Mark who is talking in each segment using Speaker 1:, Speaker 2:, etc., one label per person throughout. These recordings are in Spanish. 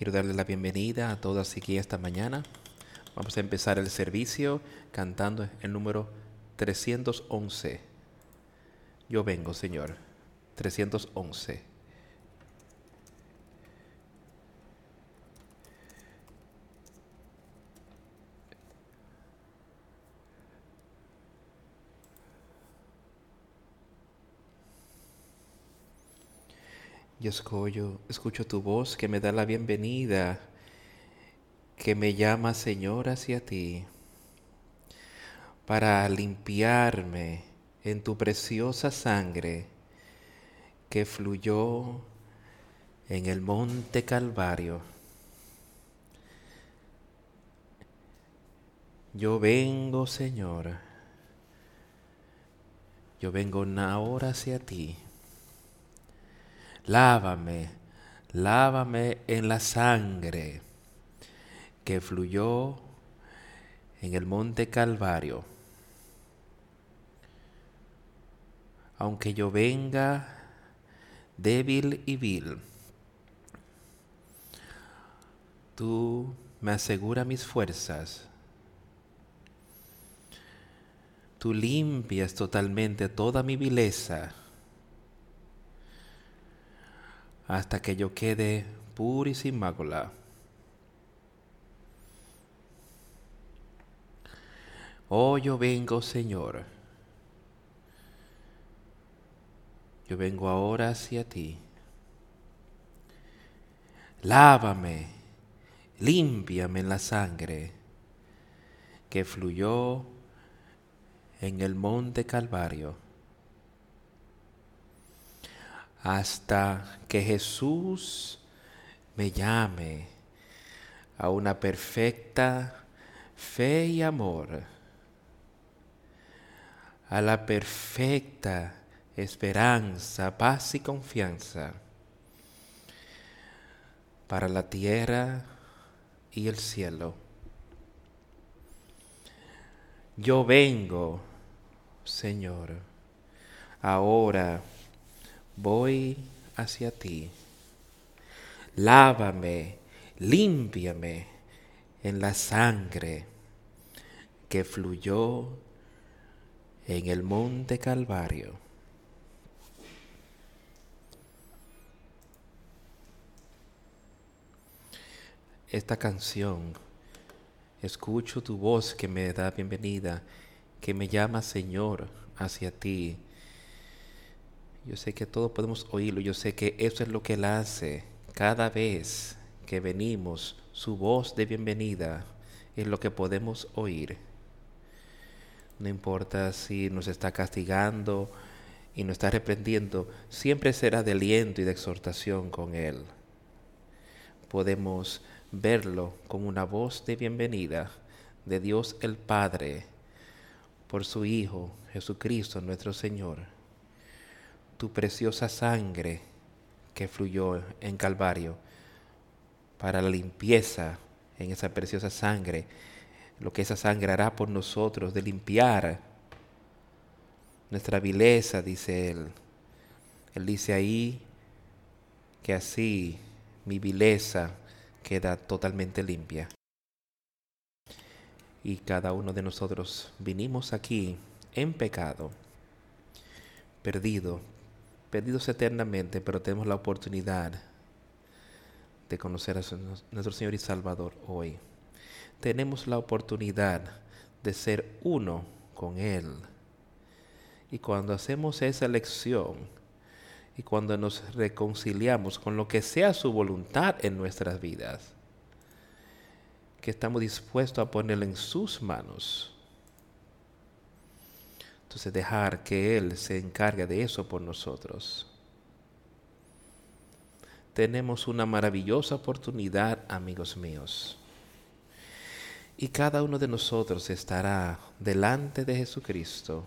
Speaker 1: Quiero darle la bienvenida a todas aquí esta mañana. Vamos a empezar el servicio cantando el número 311. Yo vengo, Señor. 311. Yo escucho, escucho tu voz que me da la bienvenida, que me llama Señor hacia ti, para limpiarme en tu preciosa sangre que fluyó en el monte Calvario. Yo vengo, Señor, yo vengo ahora hacia ti. Lávame, lávame en la sangre que fluyó en el monte Calvario. Aunque yo venga débil y vil, tú me aseguras mis fuerzas. Tú limpias totalmente toda mi vileza hasta que yo quede puro y sin mácula. Oh, yo vengo, Señor. Yo vengo ahora hacia ti. Lávame, límpiame la sangre que fluyó en el monte Calvario hasta que Jesús me llame a una perfecta fe y amor, a la perfecta esperanza, paz y confianza para la tierra y el cielo. Yo vengo, Señor, ahora voy hacia ti. Lávame, límpiame en la sangre que fluyó en el monte Calvario. Esta canción, escucho tu voz que me da bienvenida, que me llama Señor hacia ti yo sé que todos podemos oírlo, yo sé que eso es lo que Él hace cada vez que venimos, su voz de bienvenida es lo que podemos oír. No importa si nos está castigando y nos está reprendiendo, siempre será de aliento y de exhortación con Él. Podemos verlo como una voz de bienvenida de Dios el Padre por su Hijo Jesucristo nuestro Señor tu preciosa sangre que fluyó en Calvario para la limpieza en esa preciosa sangre, lo que esa sangre hará por nosotros, de limpiar nuestra vileza, dice él. Él dice ahí que así mi vileza queda totalmente limpia. Y cada uno de nosotros vinimos aquí en pecado, perdido, perdidos eternamente, pero tenemos la oportunidad de conocer a nuestro Señor y Salvador hoy. Tenemos la oportunidad de ser uno con Él. Y cuando hacemos esa elección y cuando nos reconciliamos con lo que sea su voluntad en nuestras vidas, que estamos dispuestos a ponerlo en sus manos, entonces dejar que Él se encargue de eso por nosotros. Tenemos una maravillosa oportunidad, amigos míos. Y cada uno de nosotros estará delante de Jesucristo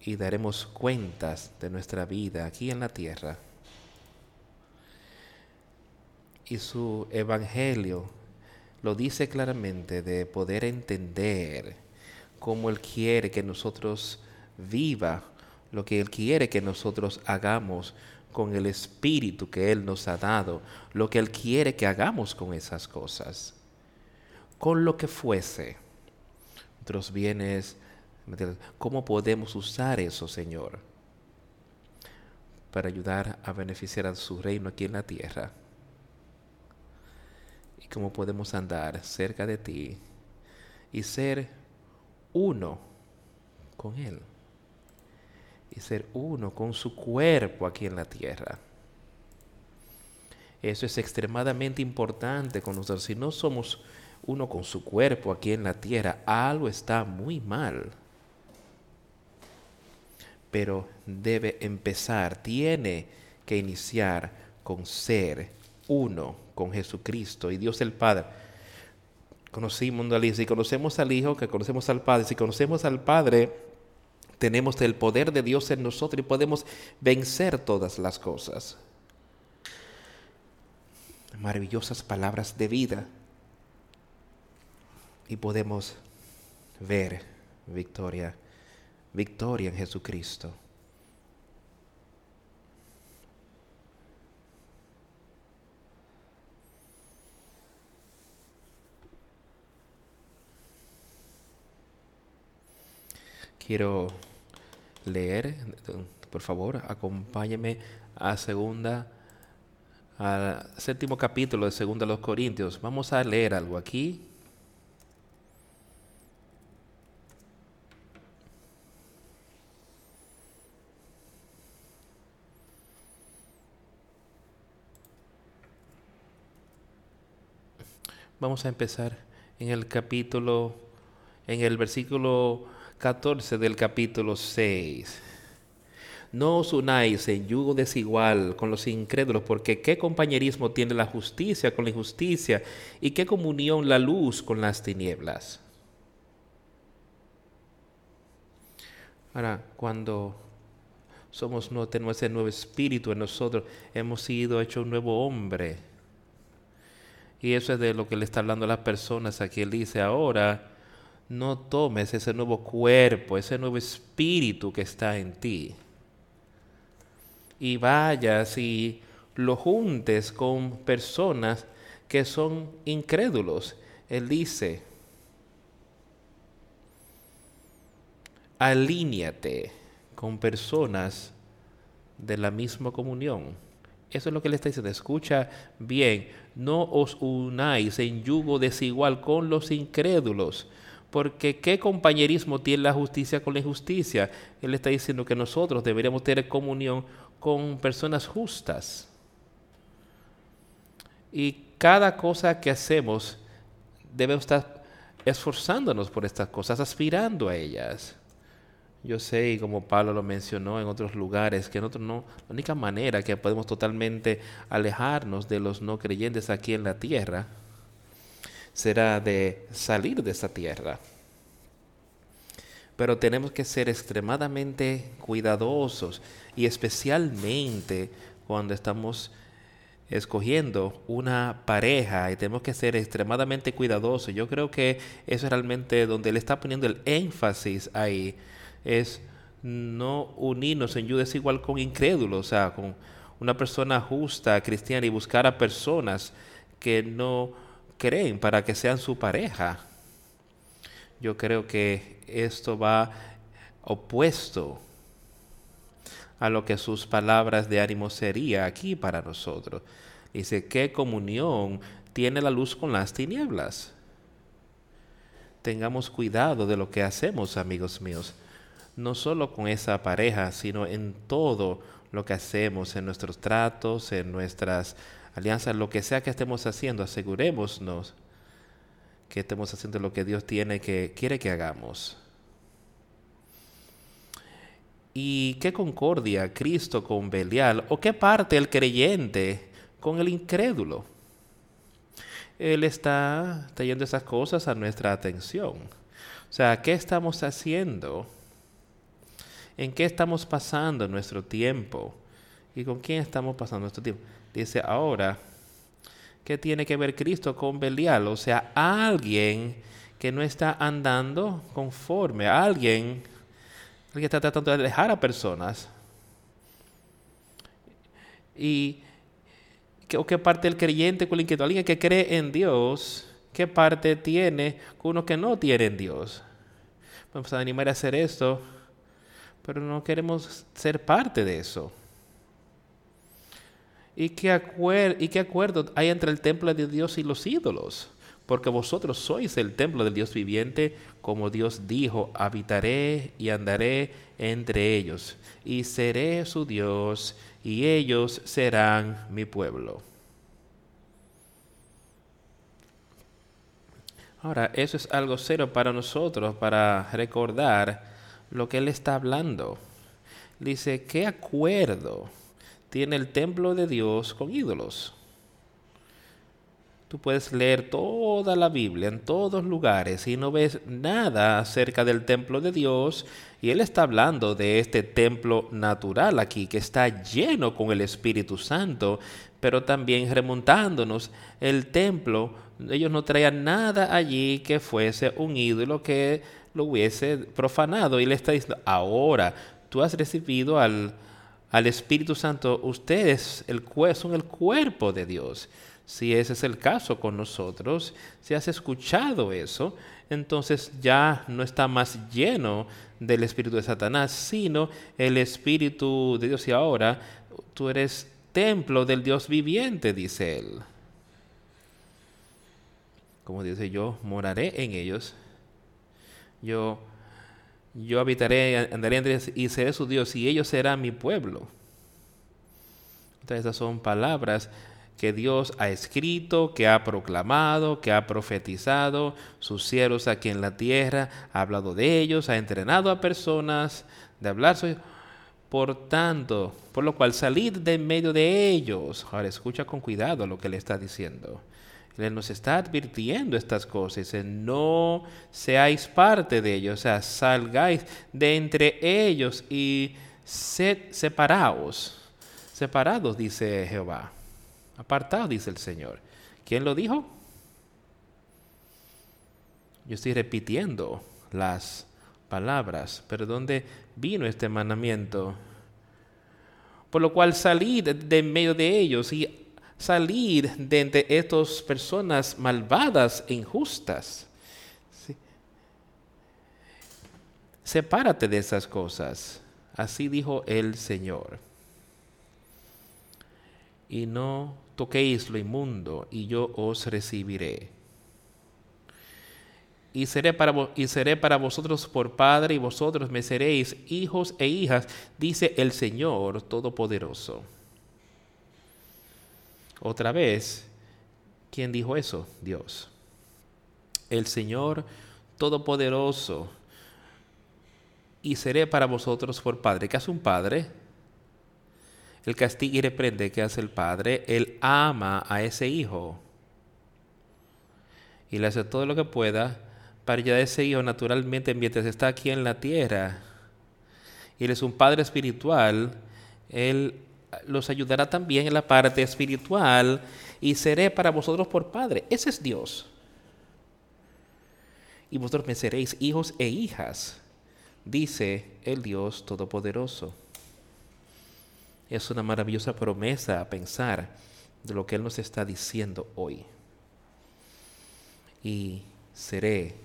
Speaker 1: y daremos cuentas de nuestra vida aquí en la tierra. Y su evangelio lo dice claramente de poder entender como Él quiere que nosotros viva, lo que Él quiere que nosotros hagamos con el espíritu que Él nos ha dado, lo que Él quiere que hagamos con esas cosas, con lo que fuese, nuestros bienes, ¿cómo podemos usar eso, Señor, para ayudar a beneficiar a su reino aquí en la tierra? Y cómo podemos andar cerca de ti y ser uno con Él y ser uno con su cuerpo aquí en la tierra. Eso es extremadamente importante con nosotros. Si no somos uno con su cuerpo aquí en la tierra, algo está muy mal. Pero debe empezar, tiene que iniciar con ser uno con Jesucristo y Dios el Padre. Conocimos a si conocemos al Hijo, que conocemos al Padre, si conocemos al Padre, tenemos el poder de Dios en nosotros y podemos vencer todas las cosas. Maravillosas palabras de vida. Y podemos ver victoria, victoria en Jesucristo. Quiero leer, por favor, acompáñeme a segunda, al séptimo capítulo de segunda de los Corintios. Vamos a leer algo aquí. Vamos a empezar en el capítulo, en el versículo 14 del capítulo 6. No os unáis en yugo desigual con los incrédulos, porque qué compañerismo tiene la justicia con la injusticia y qué comunión la luz con las tinieblas. Ahora, cuando somos no tenemos ese nuevo espíritu en nosotros, hemos sido hecho un nuevo hombre. Y eso es de lo que le está hablando a las personas aquí. Él dice ahora, no tomes ese nuevo cuerpo, ese nuevo espíritu que está en ti. Y vayas y lo juntes con personas que son incrédulos. Él dice, alíñate con personas de la misma comunión. Eso es lo que le está diciendo. Escucha bien, no os unáis en yugo desigual con los incrédulos porque ¿qué compañerismo tiene la justicia con la injusticia? Él está diciendo que nosotros deberíamos tener comunión con personas justas. Y cada cosa que hacemos debemos estar esforzándonos por estas cosas, aspirando a ellas. Yo sé, como Pablo lo mencionó en otros lugares, que nosotros no, la única manera que podemos totalmente alejarnos de los no creyentes aquí en la tierra será de salir de esa tierra. Pero tenemos que ser extremadamente cuidadosos y especialmente cuando estamos escogiendo una pareja y tenemos que ser extremadamente cuidadosos. Yo creo que eso es realmente donde le está poniendo el énfasis ahí, es no unirnos en yudes igual con incrédulos, o sea, con una persona justa, cristiana y buscar a personas que no creen para que sean su pareja. Yo creo que esto va opuesto a lo que sus palabras de ánimo sería aquí para nosotros. Dice, ¿qué comunión tiene la luz con las tinieblas? Tengamos cuidado de lo que hacemos, amigos míos, no solo con esa pareja, sino en todo lo que hacemos, en nuestros tratos, en nuestras alianza, lo que sea que estemos haciendo, asegurémonos que estemos haciendo lo que Dios tiene que quiere que hagamos. ¿Y qué concordia Cristo con Belial? ¿O qué parte el creyente con el incrédulo? Él está trayendo esas cosas a nuestra atención. O sea, ¿qué estamos haciendo? ¿En qué estamos pasando nuestro tiempo? ¿Y con quién estamos pasando nuestro tiempo? Dice, ahora, ¿qué tiene que ver Cristo con Belial? O sea, alguien que no está andando conforme, alguien que está tratando de alejar a personas. Y ¿o qué parte el creyente con inquietud? Alguien que cree en Dios, ¿qué parte tiene con uno que no tiene en Dios? Vamos a animar a hacer esto, pero no queremos ser parte de eso. ¿Y qué, ¿Y qué acuerdo hay entre el templo de Dios y los ídolos? Porque vosotros sois el templo del Dios viviente, como Dios dijo, habitaré y andaré entre ellos, y seré su Dios, y ellos serán mi pueblo. Ahora, eso es algo serio para nosotros, para recordar lo que Él está hablando. Dice, ¿qué acuerdo tiene el templo de Dios con ídolos? Tú puedes leer toda la Biblia en todos lugares y no ves nada acerca del templo de Dios. Y Él está hablando de este templo natural aquí, que está lleno con el Espíritu Santo, pero también remontándonos el templo. Ellos no traían nada allí que fuese un ídolo que lo hubiese profanado. Y le está diciendo, ahora tú has recibido al, al Espíritu Santo, ustedes el, son el cuerpo de Dios. Si ese es el caso con nosotros, si has escuchado eso, entonces ya no está más lleno del espíritu de Satanás, sino el espíritu de Dios. Y ahora tú eres templo del Dios viviente, dice él. Como dice, yo moraré en ellos. Yo, yo habitaré, andaré entre y seré su Dios, y ellos serán mi pueblo. Entonces, esas son palabras que Dios ha escrito, que ha proclamado, que ha profetizado, sus siervos aquí en la tierra, ha hablado de ellos, ha entrenado a personas de hablar. Por tanto, por lo cual salid de en medio de ellos. Ahora escucha con cuidado lo que le está diciendo. Él nos está advirtiendo estas cosas. No seáis parte de ellos, o sea, salgáis de entre ellos y sed separados. Separados, dice Jehová. Apartado, dice el Señor. ¿Quién lo dijo? Yo estoy repitiendo las palabras, pero ¿dónde vino este mandamiento? Por lo cual salir de medio de ellos y salir de entre estas personas malvadas e injustas. Sepárate de esas cosas. Así dijo el Señor. Y no toquéis lo inmundo, y yo os recibiré. Y seré, para y seré para vosotros por Padre, y vosotros me seréis hijos e hijas, dice el Señor Todopoderoso. Otra vez, ¿quién dijo eso? Dios. El Señor Todopoderoso. Y seré para vosotros por Padre. ¿Qué hace un Padre? El castiga y reprende que hace el padre. Él ama a ese hijo. Y le hace todo lo que pueda para ayudar a ese hijo naturalmente mientras está aquí en la tierra. Y él es un padre espiritual. Él los ayudará también en la parte espiritual y seré para vosotros por padre. Ese es Dios. Y vosotros me seréis hijos e hijas, dice el Dios Todopoderoso. Es una maravillosa promesa a pensar de lo que Él nos está diciendo hoy. Y seré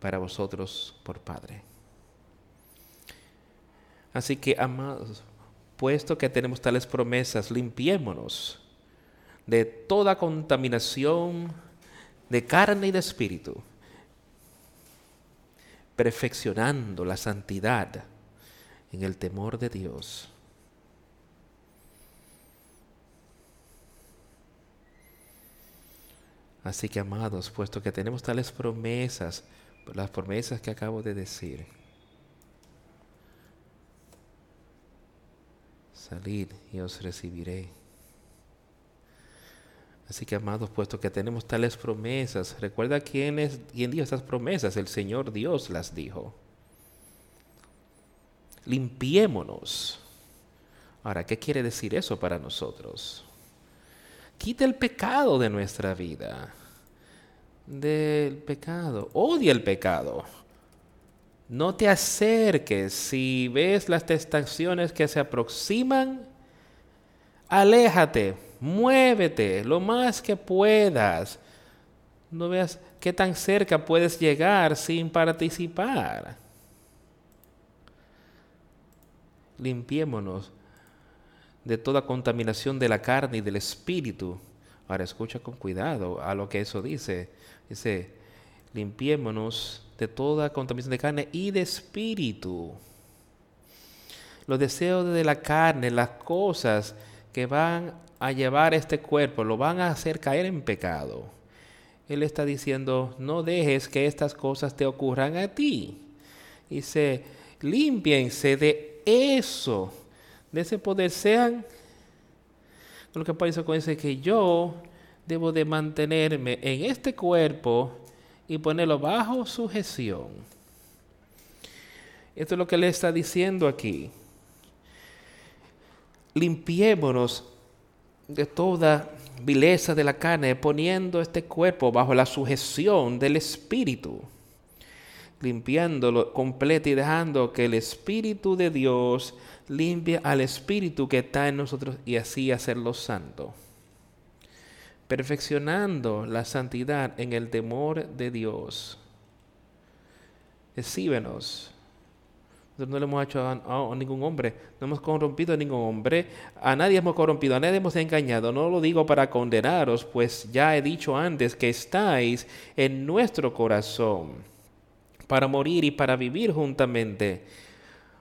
Speaker 1: para vosotros por Padre. Así que, amados, puesto que tenemos tales promesas, limpiémonos de toda contaminación de carne y de espíritu, perfeccionando la santidad en el temor de Dios. Así que amados, puesto que tenemos tales promesas, las promesas que acabo de decir, salid y os recibiré. Así que amados, puesto que tenemos tales promesas, recuerda quién es quién dio estas promesas, el Señor Dios las dijo limpiémonos. Ahora, ¿qué quiere decir eso para nosotros? Quita el pecado de nuestra vida. Del pecado. Odia el pecado. No te acerques. Si ves las testaciones que se aproximan, Aléjate, muévete lo más que puedas. No veas qué tan cerca puedes llegar sin participar. Limpiémonos de toda contaminación de la carne y del espíritu. Ahora escucha con cuidado a lo que eso dice. Dice, limpiémonos de toda contaminación de carne y de espíritu. Los deseos de la carne, las cosas que van a llevar este cuerpo, lo van a hacer caer en pecado. Él está diciendo, no dejes que estas cosas te ocurran a ti. Dice, limpiense de eso, de ese poder, sean lo que con es que yo debo de mantenerme en este cuerpo y ponerlo bajo sujeción. Esto es lo que le está diciendo aquí. Limpiémonos de toda vileza de la carne, poniendo este cuerpo bajo la sujeción del Espíritu, limpiándolo completo y dejando que el Espíritu de Dios limpie al Espíritu que está en nosotros y así hacerlo santo. Perfeccionando la santidad en el temor de Dios. Exíbenos. No le hemos hecho a, a, ningún hombre, no hemos corrompido a ningún hombre, a nadie hemos corrompido, a nadie hemos engañado. No lo digo para condenaros, pues ya he dicho antes que estáis en nuestro corazón para morir y para vivir juntamente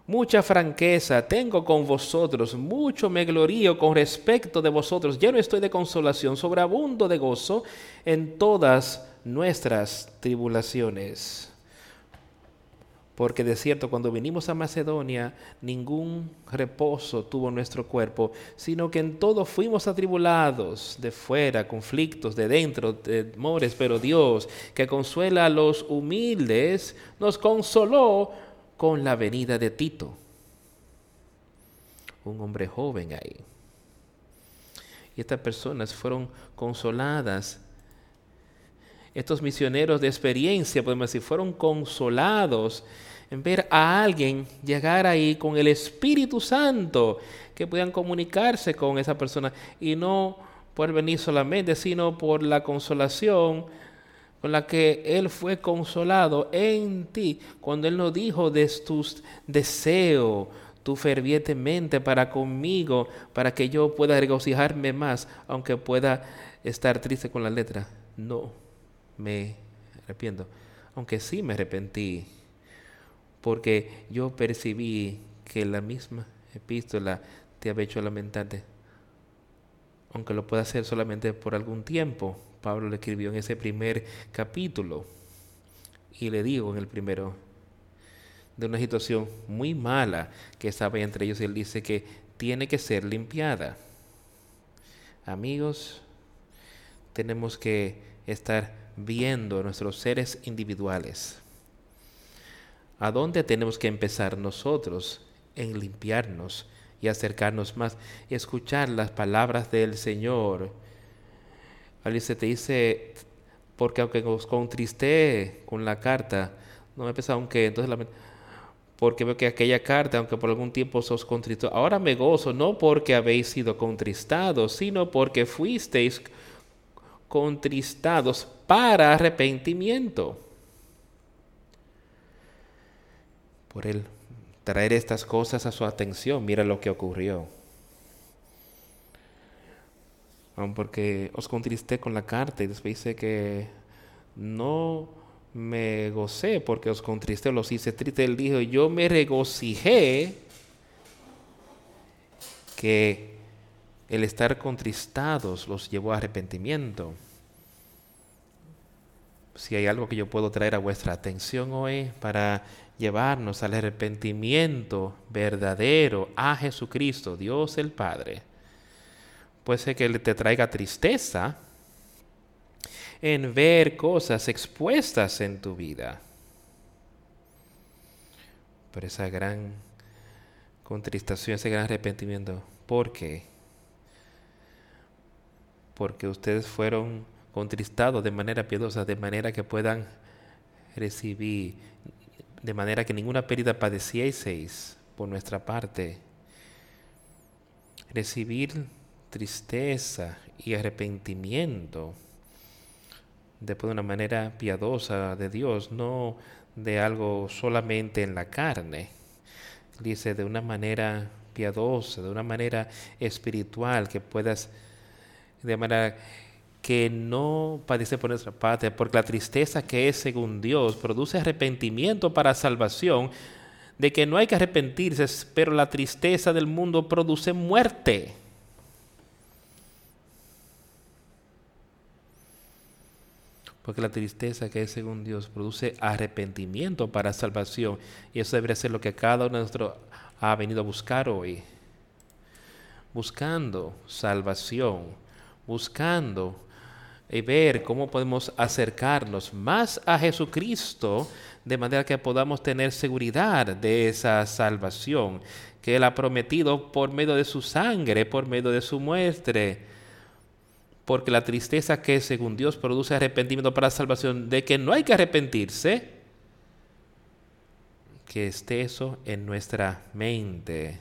Speaker 1: Mucha franqueza tengo con vosotros, mucho me glorío con respecto de vosotros. Lleno estoy de consolación, sobreabundo de gozo en todas nuestras tribulaciones. Porque de cierto, cuando vinimos a Macedonia, ningún reposo tuvo nuestro cuerpo, sino que en todo fuimos atribulados, de fuera, conflictos, de dentro, temores, pero Dios, que consuela a los humildes, nos consoló con la venida de Tito, un hombre joven ahí. Y estas personas fueron consoladas. Estos misioneros de experiencia, podemos decir, fueron consolados en ver a alguien llegar ahí con el Espíritu Santo, que puedan comunicarse con esa persona y no por venir solamente, sino por la consolación con la que Él fue consolado en ti, cuando Él nos dijo de tus deseos, tu fervientemente para conmigo, para que yo pueda regocijarme más, aunque pueda estar triste con la letra. No me arrepiento, aunque sí me arrepentí, porque yo percibí que la misma epístola te había hecho lamentarte, aunque lo pueda hacer solamente por algún tiempo, Pablo le escribió en ese primer capítulo. Y le digo en el primero, de una situación muy mala que estaba entre ellos, y él dice que tiene que ser limpiada. Amigos, tenemos que estar viendo nuestros seres individuales. ¿A dónde tenemos que empezar nosotros en limpiarnos y acercarnos más y escuchar las palabras del Señor? Alice te dice, porque aunque os contristé con la carta, no me pesa aunque, entonces la, porque veo que aquella carta, aunque por algún tiempo os contristó, ahora me gozo, no porque habéis sido contristados, sino porque fuisteis contristados para arrepentimiento. Por él traer estas cosas a su atención, mira lo que ocurrió porque os contristé con la carta y después dice que no me gocé porque os contristé, los hice triste. Él dijo, yo me regocijé que el estar contristados los llevó a arrepentimiento. Si hay algo que yo puedo traer a vuestra atención hoy para llevarnos al arrepentimiento verdadero a Jesucristo, Dios el Padre puede ser que te traiga tristeza en ver cosas expuestas en tu vida. Pero esa gran contristación, ese gran arrepentimiento, ¿por qué? Porque ustedes fueron contristados de manera piadosa, de manera que puedan recibir, de manera que ninguna pérdida padecieseis por nuestra parte. Recibir tristeza y arrepentimiento después de una manera piadosa de Dios, no de algo solamente en la carne. Dice de una manera piadosa, de una manera espiritual, que puedas, de manera que no padece por nuestra parte, porque la tristeza que es según Dios produce arrepentimiento para salvación, de que no hay que arrepentirse, pero la tristeza del mundo produce muerte. Porque la tristeza que es según Dios produce arrepentimiento para salvación. Y eso debería ser lo que cada uno de nosotros ha venido a buscar hoy. Buscando salvación, buscando y ver cómo podemos acercarnos más a Jesucristo de manera que podamos tener seguridad de esa salvación que Él ha prometido por medio de su sangre, por medio de su muestre porque la tristeza que según Dios produce arrepentimiento para salvación, de que no hay que arrepentirse, que esté eso en nuestra mente.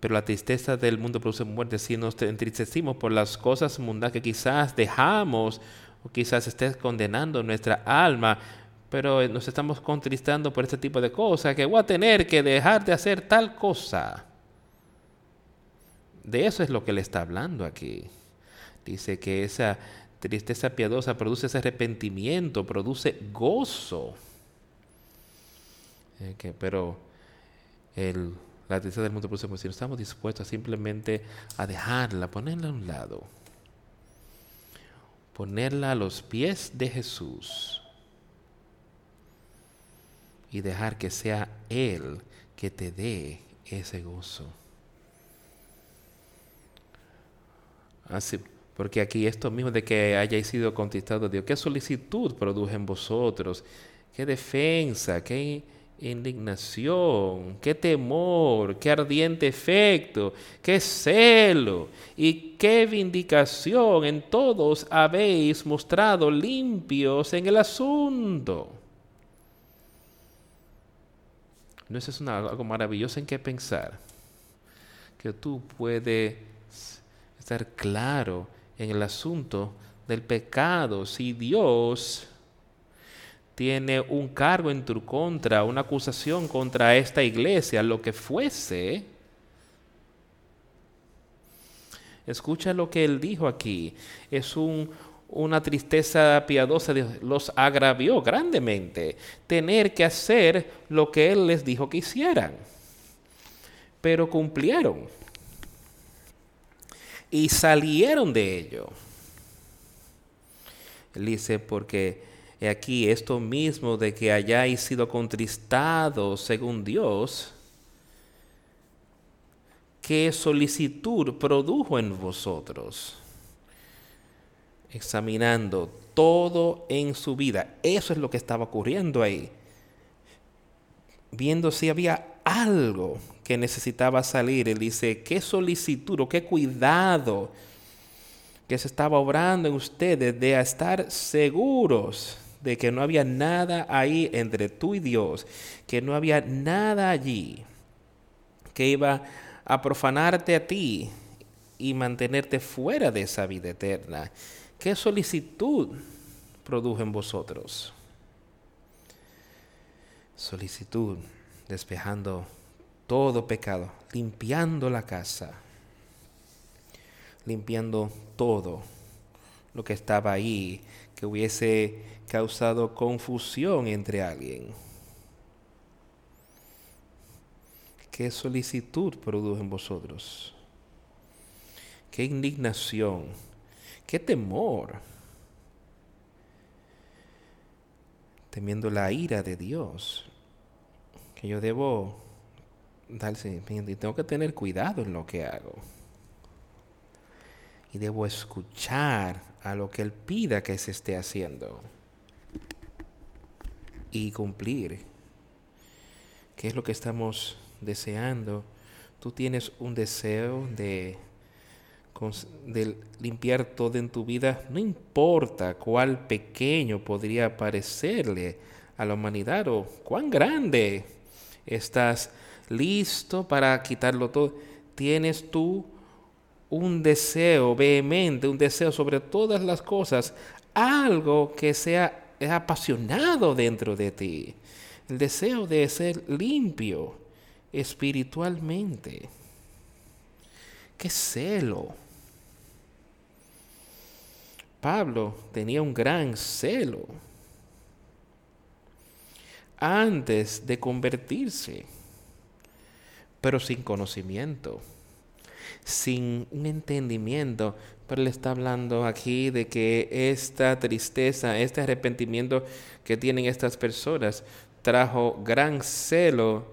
Speaker 1: Pero la tristeza del mundo produce muerte si nos entristecimos por las cosas mundanas que quizás dejamos o quizás estés condenando nuestra alma, pero nos estamos contristando por este tipo de cosas, que voy a tener que dejar de hacer tal cosa. De eso es lo que le está hablando aquí. Dice que esa tristeza piadosa produce ese arrepentimiento, produce gozo. Eh, pero el, la tristeza del mundo produce. Si no estamos dispuestos simplemente a dejarla, ponerla a un lado, ponerla a los pies de Jesús y dejar que sea Él que te dé ese gozo. Así, porque aquí esto mismo de que hayáis sido conquistados Dios, qué solicitud produce en vosotros, qué defensa, qué indignación, qué temor, qué ardiente efecto, qué celo y qué vindicación en todos habéis mostrado limpios en el asunto. ¿No es eso algo maravilloso en qué pensar? Que tú puedes estar claro en el asunto del pecado. Si Dios tiene un cargo en tu contra, una acusación contra esta iglesia, lo que fuese, escucha lo que él dijo aquí. Es un, una tristeza piadosa, los agravió grandemente tener que hacer lo que él les dijo que hicieran. Pero cumplieron y salieron de ello. Él dice, porque aquí esto mismo de que hayáis sido contristados según Dios, ¿qué solicitud produjo en vosotros? Examinando todo en su vida. Eso es lo que estaba ocurriendo ahí. Viendo si había algo que necesitaba salir. Él dice, qué solicitud o qué cuidado que se estaba obrando en ustedes de estar seguros de que no había nada ahí entre tú y Dios, que no había nada allí que iba a profanarte a ti y mantenerte fuera de esa vida eterna. ¿Qué solicitud produjo en vosotros? Solicitud, despejando todo pecado, limpiando la casa, limpiando todo lo que estaba ahí, que hubiese causado confusión entre alguien. ¿Qué solicitud produjo en vosotros? ¿Qué indignación? ¿Qué temor? Temiendo la ira de Dios, que yo debo darse, y tengo que tener cuidado en lo que hago. Y debo escuchar a lo que Él pida que se esté haciendo. Y cumplir. ¿Qué es lo que estamos deseando? Tú tienes un deseo de, de limpiar todo en tu vida. No importa cuál pequeño podría parecerle a la humanidad o cuán grande estás listo para quitarlo todo. Tienes tú un deseo vehemente, un deseo sobre todas las cosas, algo que sea apasionado dentro de ti. El deseo de ser limpio espiritualmente. Qué celo. Pablo tenía un gran celo antes de convertirse, pero sin conocimiento, sin un entendimiento. Pero él está hablando aquí de que esta tristeza, este arrepentimiento que tienen estas personas, trajo gran celo,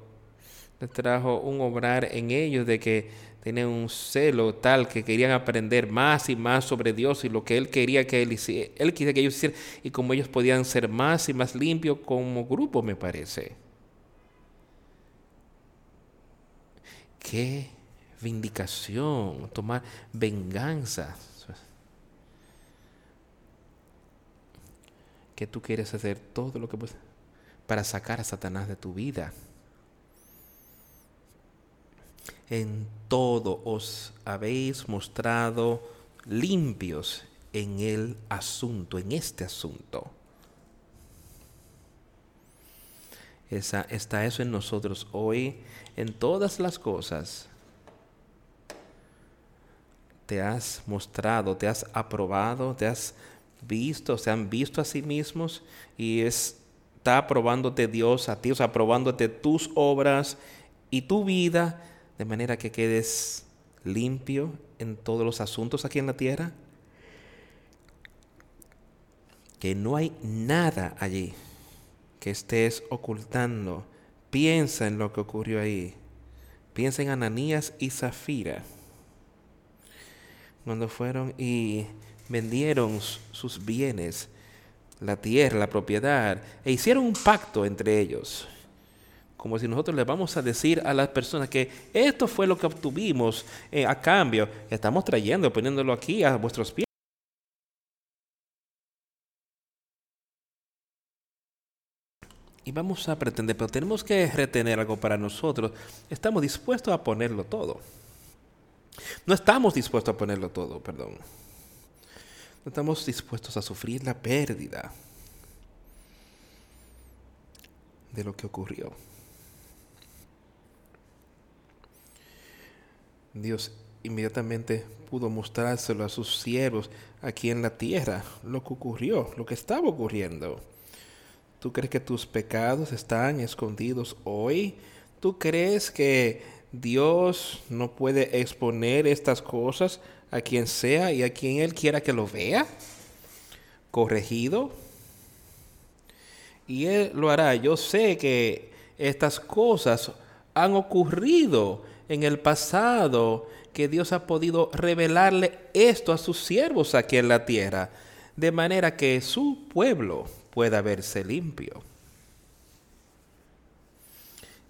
Speaker 1: trajo un obrar en ellos de que tenían un celo tal que querían aprender más y más sobre Dios y lo que Él quería que Él hiciera, Él que ellos hicieran y como ellos podían ser más y más limpios como grupo, me parece. Qué vindicación, tomar venganza. Que tú quieres hacer todo lo que puedes para sacar a Satanás de tu vida en todo os habéis mostrado limpios en el asunto, en este asunto. Está eso en nosotros hoy, en todas las cosas. Te has mostrado, te has aprobado, te has visto, se han visto a sí mismos y está aprobándote Dios a ti, o sea, aprobándote tus obras y tu vida de manera que quedes limpio en todos los asuntos aquí en la tierra, que no hay nada allí que estés ocultando. Piensa en lo que ocurrió ahí. Piensa en Ananías y Zafira. Cuando fueron y vendieron sus bienes, la tierra, la propiedad, e hicieron un pacto entre ellos como si nosotros le vamos a decir a las personas que esto fue lo que obtuvimos eh, a cambio, estamos trayendo, poniéndolo aquí a vuestros pies. Y vamos a pretender, pero tenemos que retener algo para nosotros. Estamos dispuestos a ponerlo todo. No estamos dispuestos a ponerlo todo, perdón. No estamos dispuestos a sufrir la pérdida de lo que ocurrió. Dios inmediatamente pudo mostrárselo a sus siervos aquí en la tierra, lo que ocurrió, lo que estaba ocurriendo. ¿Tú crees que tus pecados están escondidos hoy? ¿Tú crees que Dios no puede exponer estas cosas a quien sea y a quien Él quiera que lo vea? Corregido. Y Él lo hará. Yo sé que estas cosas han ocurrido en el pasado que Dios ha podido revelarle esto a sus siervos aquí en la tierra, de manera que su pueblo pueda verse limpio.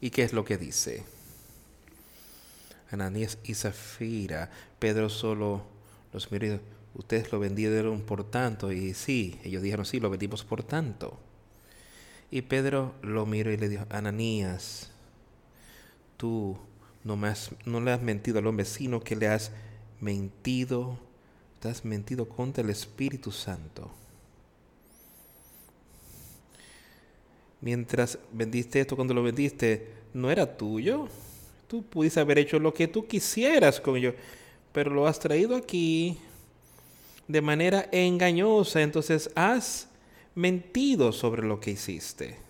Speaker 1: ¿Y qué es lo que dice? Ananías y Zafira, Pedro solo los miró, ustedes lo vendieron por tanto, y sí, ellos dijeron, sí, lo vendimos por tanto. Y Pedro lo miró y le dijo, Ananías, tú no, no le has mentido al hombre, sino que le has mentido, te has mentido contra el Espíritu Santo. Mientras vendiste esto, cuando lo vendiste, no era tuyo. Tú pudiste haber hecho lo que tú quisieras con ello, pero lo has traído aquí de manera engañosa, entonces has mentido sobre lo que hiciste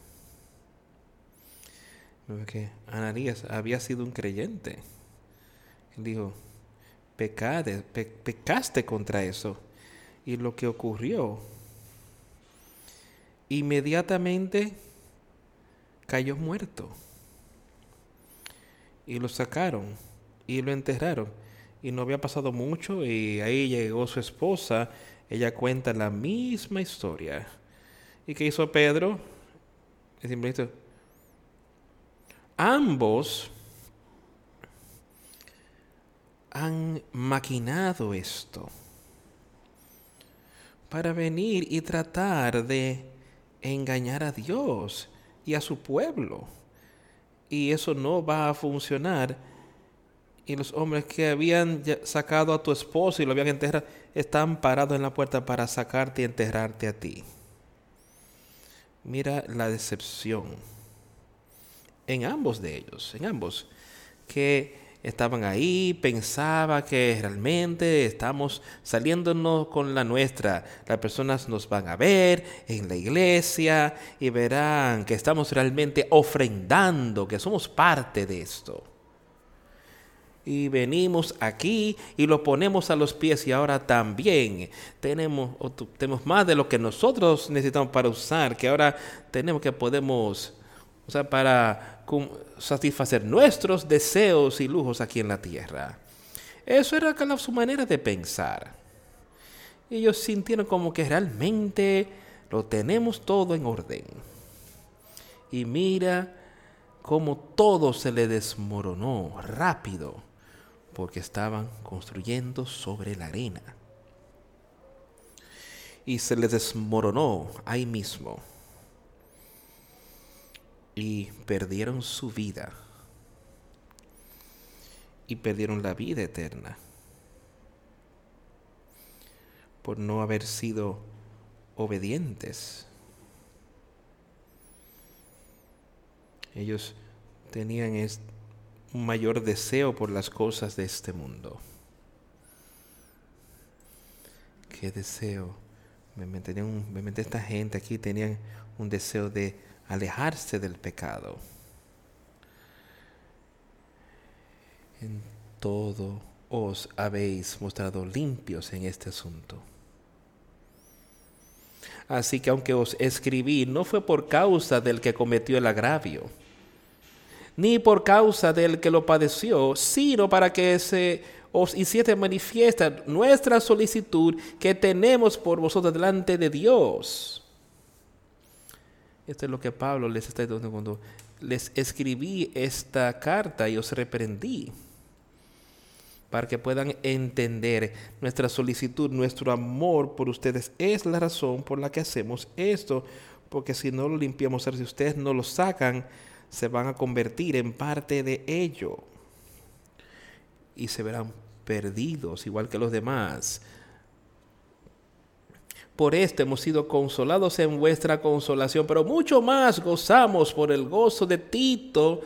Speaker 1: que Ananías había sido un creyente. Él dijo, pecaste contra eso. Y lo que ocurrió, inmediatamente cayó muerto. Y lo sacaron y lo enterraron. Y no había pasado mucho y ahí llegó su esposa. Ella cuenta la misma historia. ¿Y qué hizo Pedro? Simplemente ambos han maquinado esto para venir y tratar de engañar a Dios y a su pueblo. y eso no va a funcionar. Y los hombres que habían sacado a tu esposo y lo habían enterrado, están parados en la puerta para sacarte y enterrarte a ti. Mira la decepción en ambos de ellos, en ambos, que estaban ahí, pensaba que realmente estamos saliéndonos con la nuestra. Las personas nos van a ver en la iglesia y verán que estamos realmente ofrendando, que somos parte de esto. Y venimos aquí y lo ponemos a los pies y ahora también tenemos, tenemos más de lo que nosotros necesitamos para usar, que ahora tenemos que podemos, o sea, para satisfacer nuestros deseos y lujos aquí en la tierra. Eso era su manera de pensar. Ellos sintieron como que realmente lo tenemos todo en orden. Y mira cómo todo se le desmoronó rápido porque estaban construyendo sobre la arena. Y se les desmoronó ahí mismo y perdieron su vida y perdieron la vida eterna por no haber sido obedientes. Ellos tenían un mayor deseo por las cosas de este mundo. Qué deseo. Me, me, esta gente aquí tenían un deseo de alejarse del pecado. En todo os habéis mostrado limpios en este asunto. Así que aunque os escribí, no fue por causa del que cometió el agravio, ni por causa del que lo padeció, sino para que se os hiciese manifiesta nuestra solicitud que tenemos por vosotros delante de Dios esto es lo que Pablo les está diciendo cuando les escribí esta carta y os reprendí para que puedan entender nuestra solicitud, nuestro amor por ustedes es la razón por la que hacemos esto, porque si no lo limpiamos, si ustedes no lo sacan, se van a convertir en parte de ello y se verán perdidos igual que los demás. Por esto hemos sido consolados en vuestra consolación, pero mucho más gozamos por el gozo de Tito,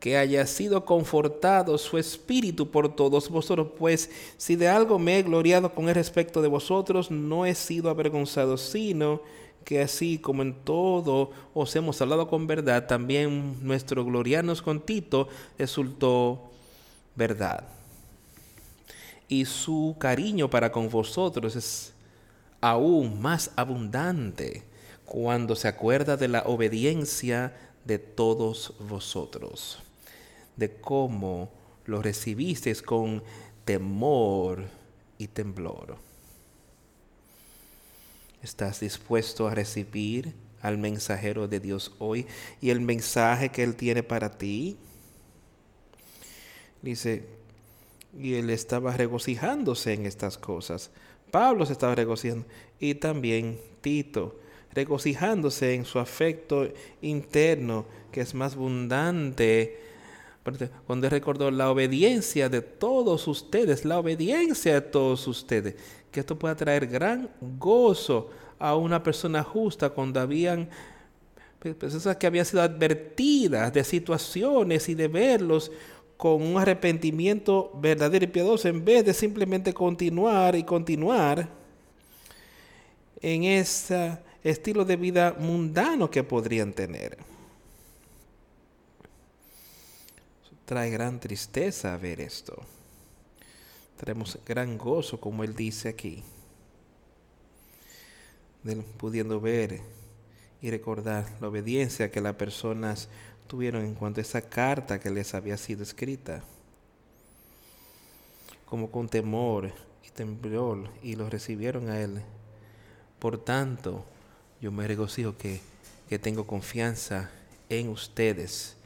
Speaker 1: que haya sido confortado su espíritu por todos vosotros, pues si de algo me he gloriado con el respecto de vosotros, no he sido avergonzado, sino que así como en todo os hemos hablado con verdad, también nuestro gloriarnos con Tito resultó verdad. Y su cariño para con vosotros es aún más abundante cuando se acuerda de la obediencia de todos vosotros, de cómo lo recibisteis con temor y temblor. ¿Estás dispuesto a recibir al mensajero de Dios hoy y el mensaje que Él tiene para ti? Dice, y Él estaba regocijándose en estas cosas Pablo se estaba regocijando y también Tito, regocijándose en su afecto interno que es más abundante. Cuando recordó la obediencia de todos ustedes, la obediencia de todos ustedes, que esto pueda traer gran gozo a una persona justa cuando habían personas que habían sido advertidas de situaciones y de verlos con un arrepentimiento verdadero y piadoso en vez de simplemente continuar y continuar en ese estilo de vida mundano que podrían tener. Trae gran tristeza ver esto. Tenemos gran gozo, como él dice aquí, pudiendo ver y recordar la obediencia que las personas tuvieron en cuanto a esa carta que les había sido escrita, como con temor y temblor, y lo recibieron a él. Por tanto, yo me regocijo que, que tengo confianza en ustedes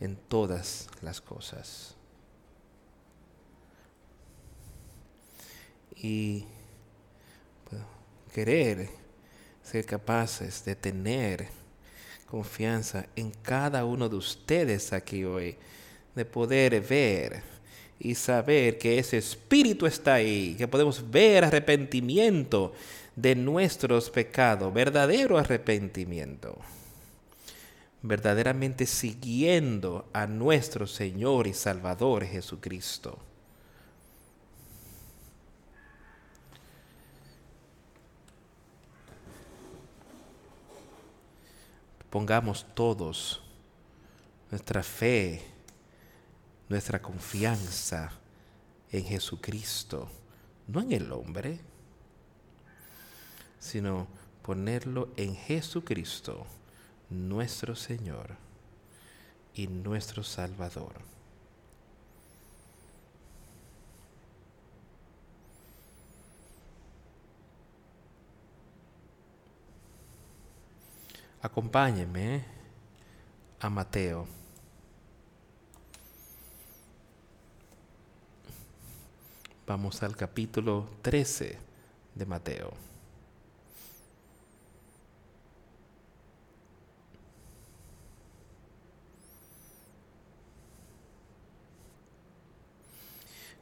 Speaker 1: en todas las cosas. Y querer ser capaces de tener confianza en cada uno de ustedes aquí hoy, de poder ver y saber que ese espíritu está ahí, que podemos ver arrepentimiento de nuestros pecados, verdadero arrepentimiento, verdaderamente siguiendo a nuestro Señor y Salvador Jesucristo. Pongamos todos nuestra fe, nuestra confianza en Jesucristo, no en el hombre sino ponerlo en Jesucristo, nuestro Señor y nuestro Salvador. Acompáñeme a Mateo. Vamos al capítulo 13 de Mateo.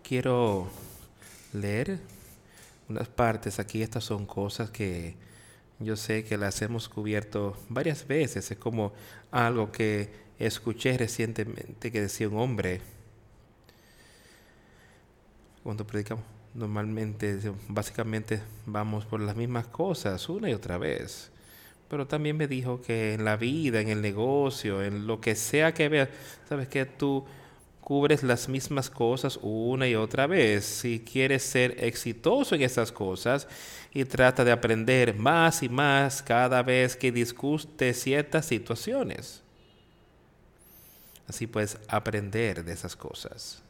Speaker 1: quiero leer unas partes aquí. Estas son cosas que yo sé que las hemos cubierto varias veces. Es como algo que escuché recientemente que decía un hombre cuando predicamos. Normalmente, básicamente vamos por las mismas cosas una y otra vez. Pero también me dijo que en la vida, en el negocio, en lo que sea que veas, sabes que tú cubres las mismas cosas una y otra vez. Si quieres ser exitoso en esas cosas y trata de aprender más y más cada vez que discute ciertas situaciones. Así puedes aprender de esas cosas.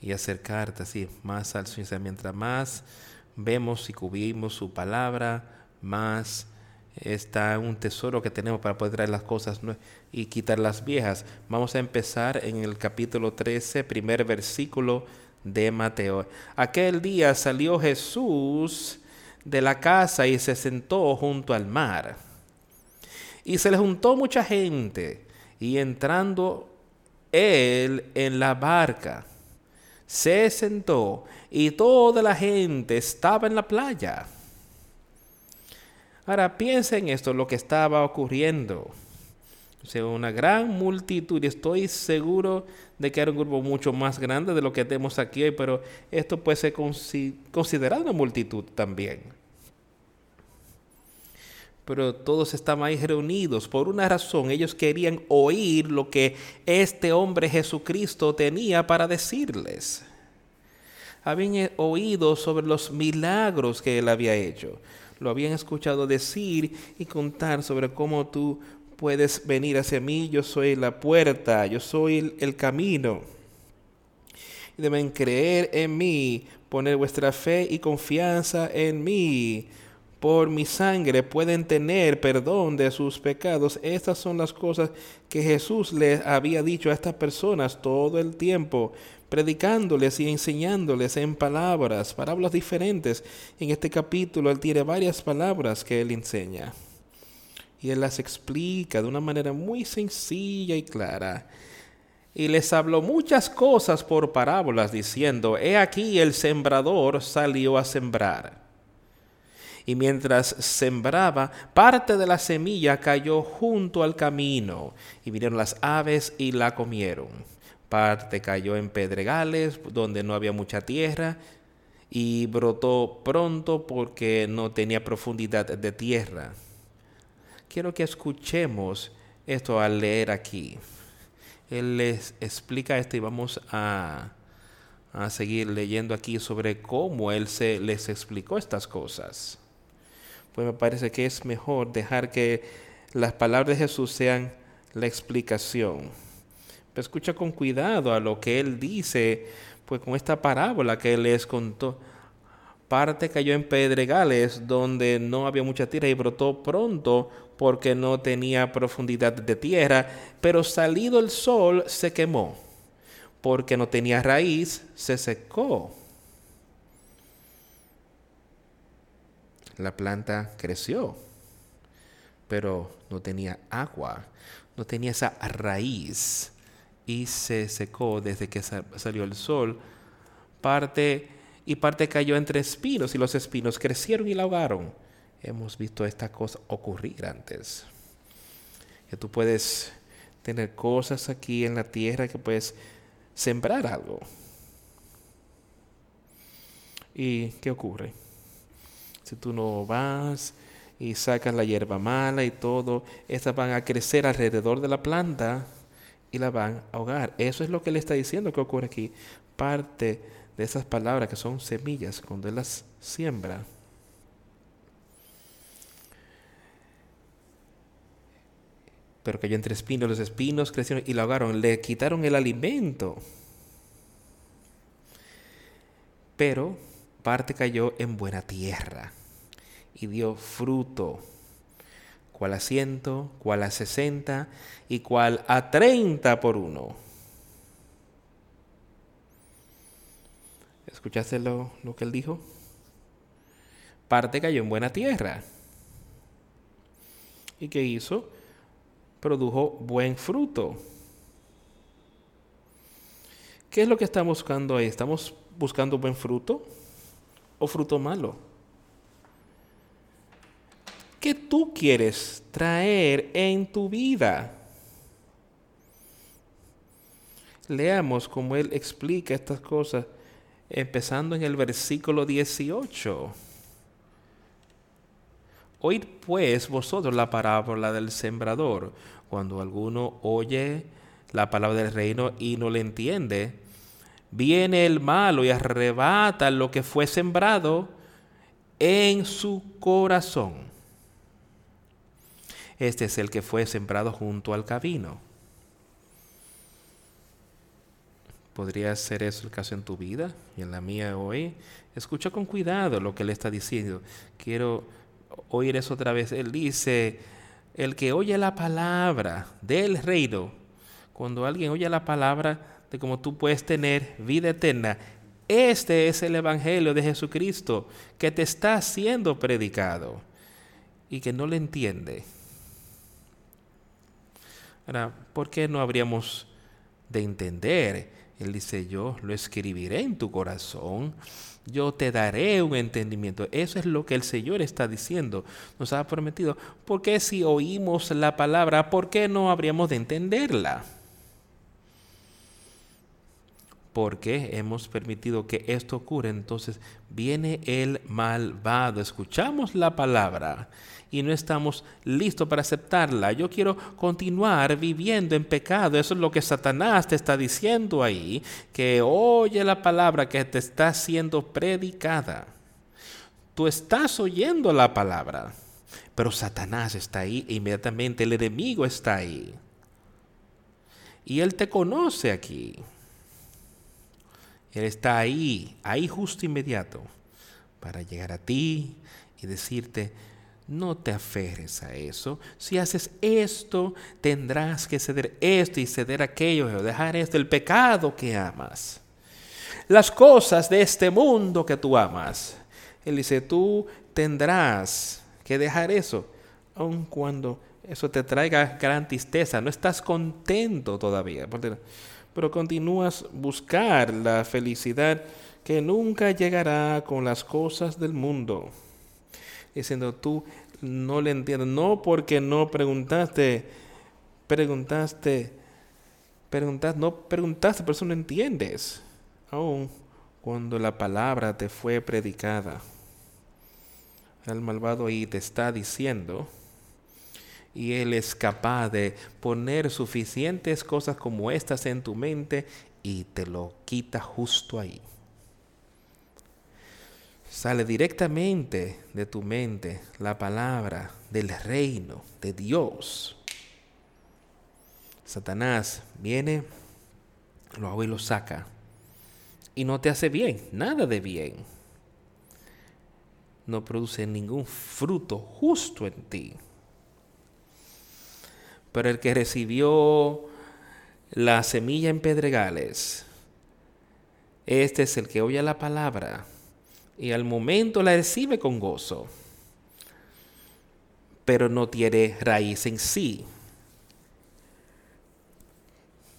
Speaker 1: Y acercarte así más al Señor. Mientras más vemos y cubrimos su palabra, más está un tesoro que tenemos para poder traer las cosas y quitar las viejas. Vamos a empezar en el capítulo 13, primer versículo de Mateo. Aquel día salió Jesús de la casa y se sentó junto al mar. Y se le juntó mucha gente y entrando él en la barca, se sentó y toda la gente estaba en la playa Ahora piensa en esto, lo que estaba ocurriendo. O sea, una gran multitud, y estoy seguro de que era un grupo mucho más grande de lo que tenemos aquí hoy, pero esto puede ser considerado una multitud también. Pero todos estaban ahí reunidos por una razón. Ellos querían oír lo que este hombre Jesucristo tenía para decirles. Habían oído sobre los milagros que él había hecho lo habían escuchado decir y contar sobre cómo tú puedes venir hacia mí, yo soy la puerta, yo soy el, camino. Y deben creer en mí, poner vuestra fe y confianza en mí. Por mi sangre pueden tener perdón de sus pecados. Estas son las cosas que Jesús les había dicho a estas personas todo el tiempo predicándoles y enseñándoles en palabras, palabras diferentes. En este capítulo él tiene varias palabras que él enseña. Y él las explica de una manera muy sencilla y clara. Y les habló muchas cosas por parábolas, diciendo, He aquí el sembrador salió a sembrar. Y mientras sembraba, parte de la semilla cayó junto al camino, y vinieron las aves y la comieron parte cayó en pedregales donde no había mucha tierra y brotó pronto porque no tenía profundidad de tierra. Quiero que escuchemos esto al leer aquí. Él les explica esto y vamos a, a seguir leyendo aquí sobre cómo Él se les explicó estas cosas. Pues me parece que es mejor dejar que las palabras de Jesús sean la explicación escucha con cuidado a lo que él dice, pues con esta parábola que les contó. Parte cayó en pedregales donde no había mucha tierra y brotó pronto porque no tenía profundidad de tierra, pero salido el sol se quemó, porque no tenía raíz, se secó. La planta creció, pero no tenía agua, no tenía esa raíz y se secó desde que salió el sol. Parte y parte cayó entre espinos y los espinos crecieron y la ahogaron. Hemos visto esta cosa ocurrir antes. Que tú puedes tener cosas aquí en la tierra que puedes sembrar algo. ¿Y qué ocurre? Si tú no vas y sacas la hierba mala y todo, estas van a crecer alrededor de la planta y la van a ahogar. Eso es lo que le está diciendo que ocurre aquí. Parte de esas palabras que son semillas, cuando él las siembra. Pero cayó entre espinos, los espinos crecieron y la ahogaron, le quitaron el alimento. Pero parte cayó en buena tierra y dio fruto, cual a ciento, cual a sesenta y cual a treinta por uno. ¿Escuchaste lo, lo que él dijo? Parte cayó en buena tierra. ¿Y qué hizo? Produjo buen fruto. ¿Qué es lo que estamos buscando ahí? ¿Estamos buscando buen fruto o fruto malo? ¿Qué tú quieres traer en tu vida? Leamos cómo Él explica estas cosas, empezando en el versículo 18. Oíd pues vosotros la parábola del sembrador. Cuando alguno oye la palabra del reino y no le entiende, viene el malo y arrebata lo que fue sembrado en su corazón. Este es el que fue sembrado junto al camino. ¿Podría ser eso el caso en tu vida y en la mía hoy? Escucha con cuidado lo que le está diciendo. Quiero oír eso otra vez. Él dice, el que oye la palabra del reino, cuando alguien oye la palabra de cómo tú puedes tener vida eterna, este es el Evangelio de Jesucristo que te está siendo predicado y que no le entiende. ¿Por qué no habríamos de entender? Él dice, yo lo escribiré en tu corazón, yo te daré un entendimiento. Eso es lo que el Señor está diciendo, nos ha prometido. ¿Por qué si oímos la palabra, por qué no habríamos de entenderla? Porque hemos permitido que esto ocurra. Entonces viene el malvado. Escuchamos la palabra y no estamos listos para aceptarla. Yo quiero continuar viviendo en pecado. Eso es lo que Satanás te está diciendo ahí, que oye la palabra que te está siendo predicada. Tú estás oyendo la palabra, pero Satanás está ahí e inmediatamente el enemigo está ahí. Y él te conoce aquí. Él está ahí, ahí justo inmediato, para llegar a ti y decirte, no te aferres a eso. Si haces esto, tendrás que ceder esto y ceder aquello, o dejar esto, el pecado que amas. Las cosas de este mundo que tú amas. Él dice, tú tendrás que dejar eso, aun cuando eso te traiga gran tristeza. No estás contento todavía, pero continúas buscar la felicidad que nunca llegará con las cosas del mundo diciendo tú no le entiendes, no porque no preguntaste, preguntaste, preguntaste, no preguntaste, pero eso no entiendes, aún cuando la palabra te fue predicada. El malvado ahí te está diciendo, y Él es capaz de poner suficientes cosas como estas en tu mente y te lo quita justo ahí sale directamente de tu mente la palabra del reino de Dios. Satanás viene, lo hago y lo saca. Y no te hace bien, nada de bien. No produce ningún fruto justo en ti. Pero el que recibió la semilla en pedregales, este es el que oye la palabra y al momento la recibe con gozo. pero no tiene raíz en sí,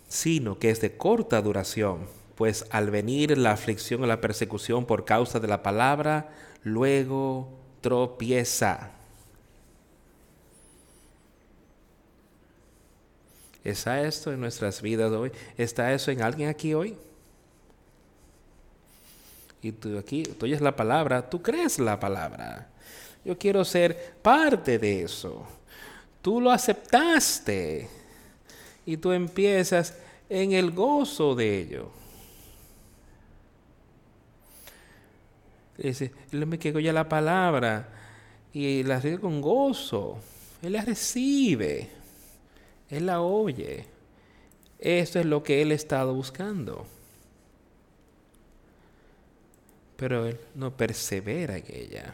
Speaker 1: sino que es de corta duración, pues al venir la aflicción o la persecución por causa de la palabra, luego tropieza. ¿Está esto en nuestras vidas hoy? ¿Está eso en alguien aquí hoy? Y tú aquí, tú oyes la palabra, tú crees la palabra. Yo quiero ser parte de eso. Tú lo aceptaste y tú empiezas en el gozo de ello. Dice, él me quedó ya la palabra y la recibe con gozo. Él la recibe. Él la oye. Eso es lo que él ha estado buscando. Pero él no persevera en ella.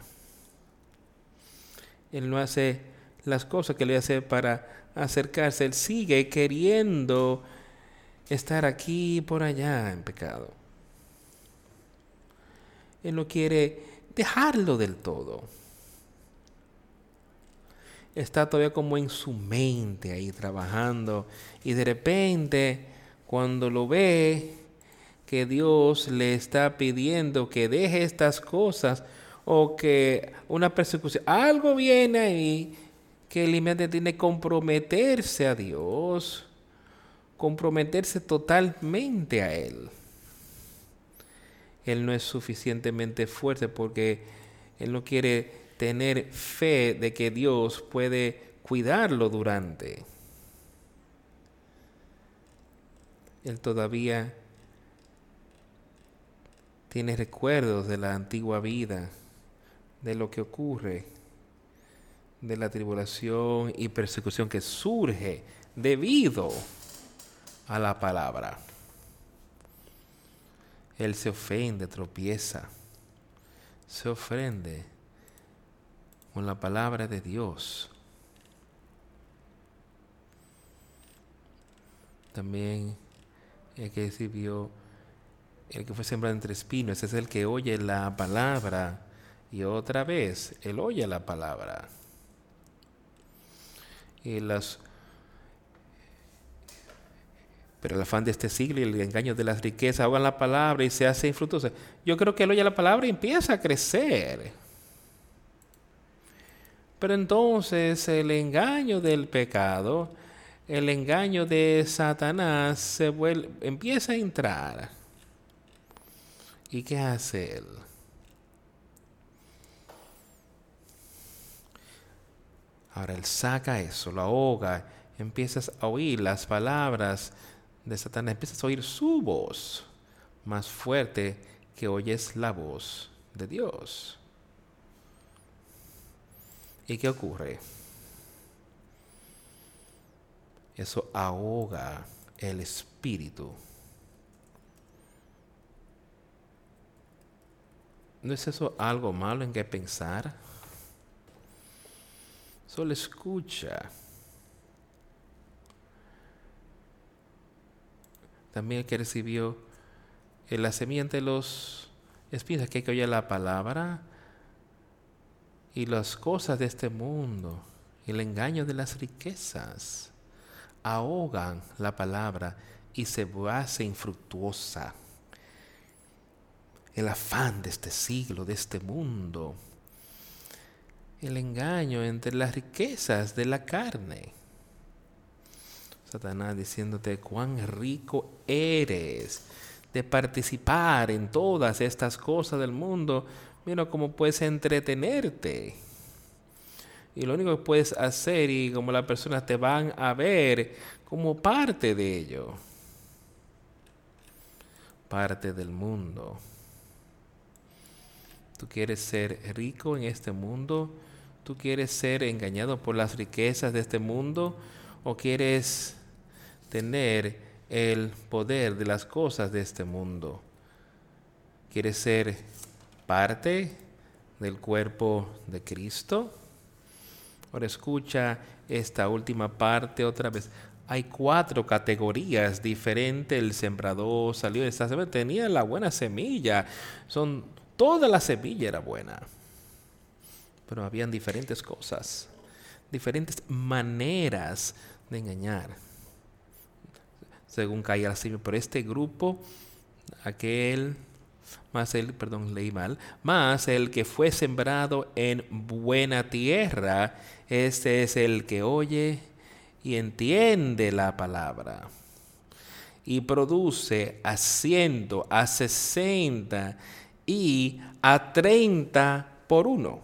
Speaker 1: Él no hace las cosas que le hace para acercarse. Él sigue queriendo estar aquí y por allá en pecado. Él no quiere dejarlo del todo. Está todavía como en su mente ahí trabajando y de repente cuando lo ve que Dios le está pidiendo que deje estas cosas o que una persecución, algo viene ahí que él inmediatamente tiene que comprometerse a Dios, comprometerse totalmente a Él. Él no es suficientemente fuerte porque Él no quiere tener fe de que Dios puede cuidarlo durante. Él todavía tiene recuerdos de la antigua vida, de lo que ocurre, de la tribulación y persecución que surge debido a la palabra. Él se ofende, tropieza, se ofende con la palabra de Dios. También el que recibió, el que fue sembrado entre espinos, ese es el que oye la palabra y otra vez, él oye la palabra. Y las pero el afán de este siglo y el engaño de las riquezas ahogan la palabra y se hace infructuosa. Yo creo que él oye la palabra y empieza a crecer. Pero entonces el engaño del pecado, el engaño de Satanás se empieza a entrar. ¿Y qué hace él? Ahora él saca eso, lo ahoga, empiezas a oír las palabras de Satanás, empiezas a oír su voz más fuerte que oyes la voz de Dios. ¿Y qué ocurre? Eso ahoga el espíritu. ¿No es eso algo malo en que pensar? Solo escucha también que recibió la semilla de los espinos, que oye la palabra y las cosas de este mundo, el engaño de las riquezas, ahogan la palabra y se hace infructuosa. El afán de este siglo, de este mundo, el engaño entre las riquezas de la carne Satanás diciéndote cuán rico eres de participar en todas estas cosas del mundo. Mira cómo puedes entretenerte. Y lo único que puedes hacer y como las personas te van a ver como parte de ello. Parte del mundo. Tú quieres ser rico en este mundo. Tú quieres ser engañado por las riquezas de este mundo. O quieres tener el poder de las cosas de este mundo. ¿Quieres ser parte del cuerpo de Cristo? Ahora escucha esta última parte otra vez. Hay cuatro categorías diferentes. El sembrador salió de esta semilla, tenía la buena semilla. Son, toda la semilla era buena. Pero habían diferentes cosas diferentes maneras de engañar. Según caía la pero este grupo, aquel, más el, perdón, leí mal, más el que fue sembrado en buena tierra, este es el que oye y entiende la palabra y produce a ciento, a sesenta y a treinta por uno.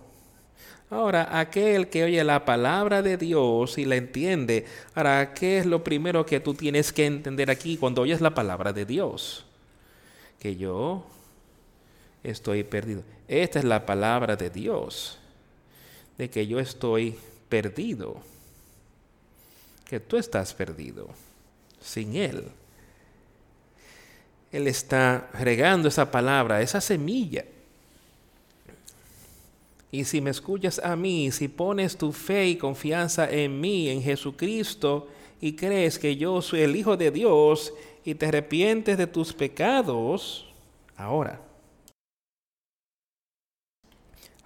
Speaker 1: Ahora, aquel que oye la palabra de Dios y la entiende, ahora, ¿qué es lo primero que tú tienes que entender aquí cuando oyes la palabra de Dios? Que yo estoy perdido. Esta es la palabra de Dios, de que yo estoy perdido, que tú estás perdido sin Él. Él está regando esa palabra, esa semilla y si me escuchas a mí, si pones tu fe y confianza en mí, en Jesucristo, y crees que yo soy el Hijo de Dios, y te arrepientes de tus pecados, ahora.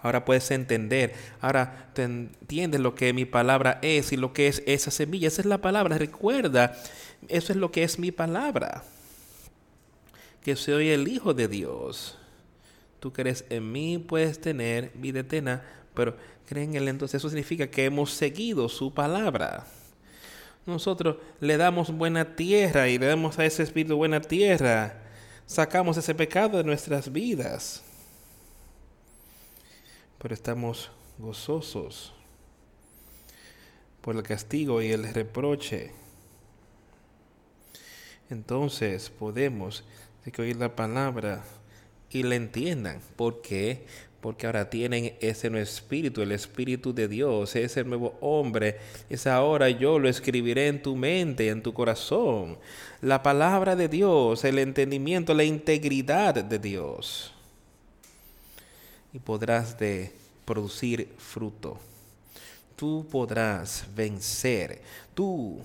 Speaker 1: Ahora puedes entender, ahora te entiendes lo que mi palabra es y lo que es esa semilla. Esa es la palabra. Recuerda, eso es lo que es mi palabra. Que soy el Hijo de Dios tú crees en mí, puedes tener vida eterna, pero creen en él. Entonces eso significa que hemos seguido su palabra. Nosotros le damos buena tierra y le damos a ese espíritu buena tierra. Sacamos ese pecado de nuestras vidas. Pero estamos gozosos por el castigo y el reproche. Entonces podemos oír la palabra y le entiendan. ¿Por qué? Porque ahora tienen ese nuevo espíritu, el espíritu de Dios, ese nuevo hombre. Es ahora yo lo escribiré en tu mente, en tu corazón. La palabra de Dios, el entendimiento, la integridad de Dios. Y podrás de producir fruto. Tú podrás vencer. Tú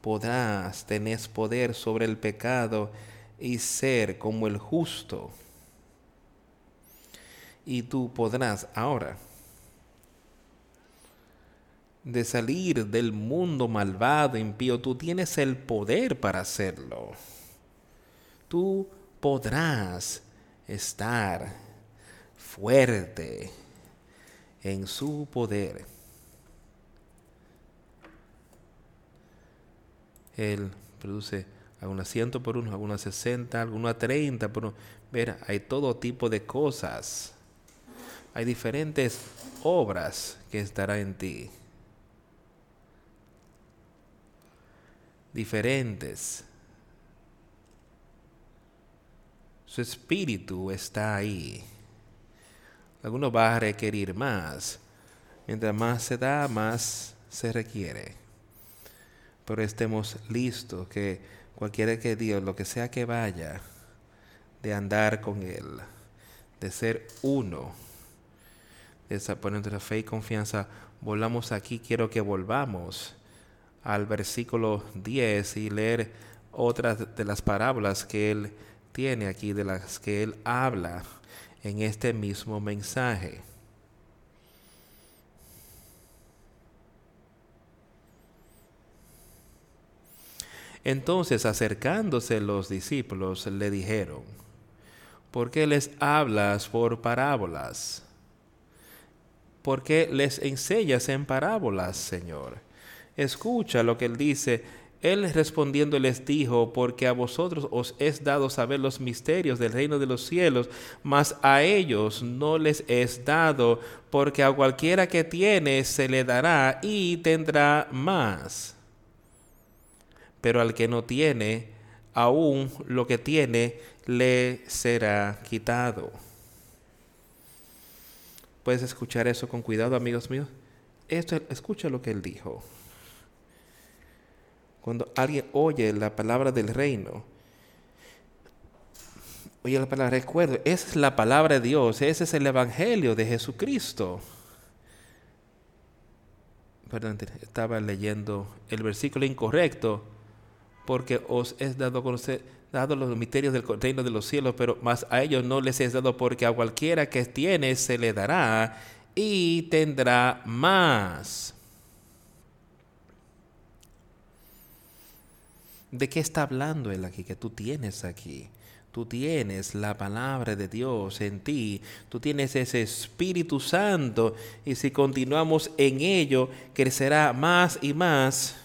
Speaker 1: podrás tener poder sobre el pecado y ser como el justo y tú podrás ahora de salir del mundo malvado, impío, tú tienes el poder para hacerlo. Tú podrás estar fuerte en su poder. Él produce algunas ciento por uno, algunas sesenta, algunas treinta por uno. Ver, hay todo tipo de cosas hay diferentes obras que estará en ti. Diferentes. Su espíritu está ahí. Alguno va a requerir más. Mientras más se da, más se requiere. Pero estemos listos que cualquiera que Dios, lo que sea que vaya, de andar con Él, de ser uno esa poner la fe y confianza, volvamos aquí, quiero que volvamos al versículo 10 y leer otras de las parábolas que él tiene aquí, de las que él habla en este mismo mensaje. Entonces acercándose los discípulos le dijeron, ¿por qué les hablas por parábolas? ¿Por qué les enseñas en parábolas, Señor? Escucha lo que él dice. Él respondiendo les dijo, porque a vosotros os es dado saber los misterios del reino de los cielos, mas a ellos no les es dado, porque a cualquiera que tiene se le dará y tendrá más. Pero al que no tiene, aún lo que tiene le será quitado. Puedes escuchar eso con cuidado, amigos míos. Esto, escucha lo que él dijo. Cuando alguien oye la palabra del reino, oye la palabra, recuerdo, esa es la palabra de Dios, ese es el evangelio de Jesucristo. Perdón, estaba leyendo el versículo incorrecto, porque os es dado conocer dado los misterios del reino de los cielos, pero más a ellos no les es dado porque a cualquiera que tiene se le dará y tendrá más. ¿De qué está hablando él aquí? Que tú tienes aquí. Tú tienes la palabra de Dios en ti, tú tienes ese Espíritu Santo y si continuamos en ello, crecerá más y más.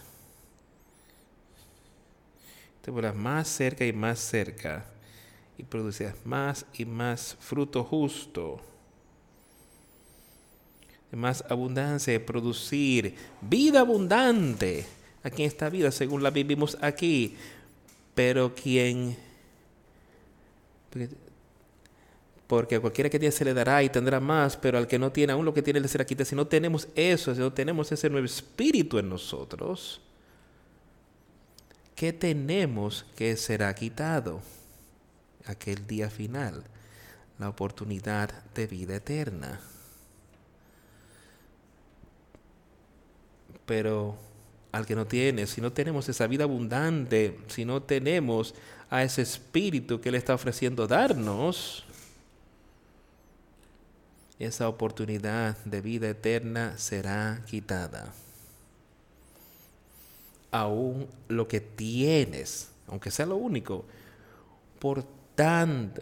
Speaker 1: Te volverás más cerca y más cerca y producirás más y más fruto justo. De más abundancia, producir vida abundante aquí en esta vida, según la vivimos aquí. Pero quien porque a cualquiera que tiene se le dará y tendrá más, pero al que no tiene, aún lo que tiene le será quitado. Si no tenemos eso, si no tenemos ese nuevo espíritu en nosotros, ¿qué tenemos que será quitado? Aquel día final, la oportunidad de vida eterna. Pero al que no tiene, si no tenemos esa vida abundante, si no tenemos a ese espíritu que Él está ofreciendo darnos, esa oportunidad de vida eterna será quitada. Aún lo que tienes, aunque sea lo único, por tanto,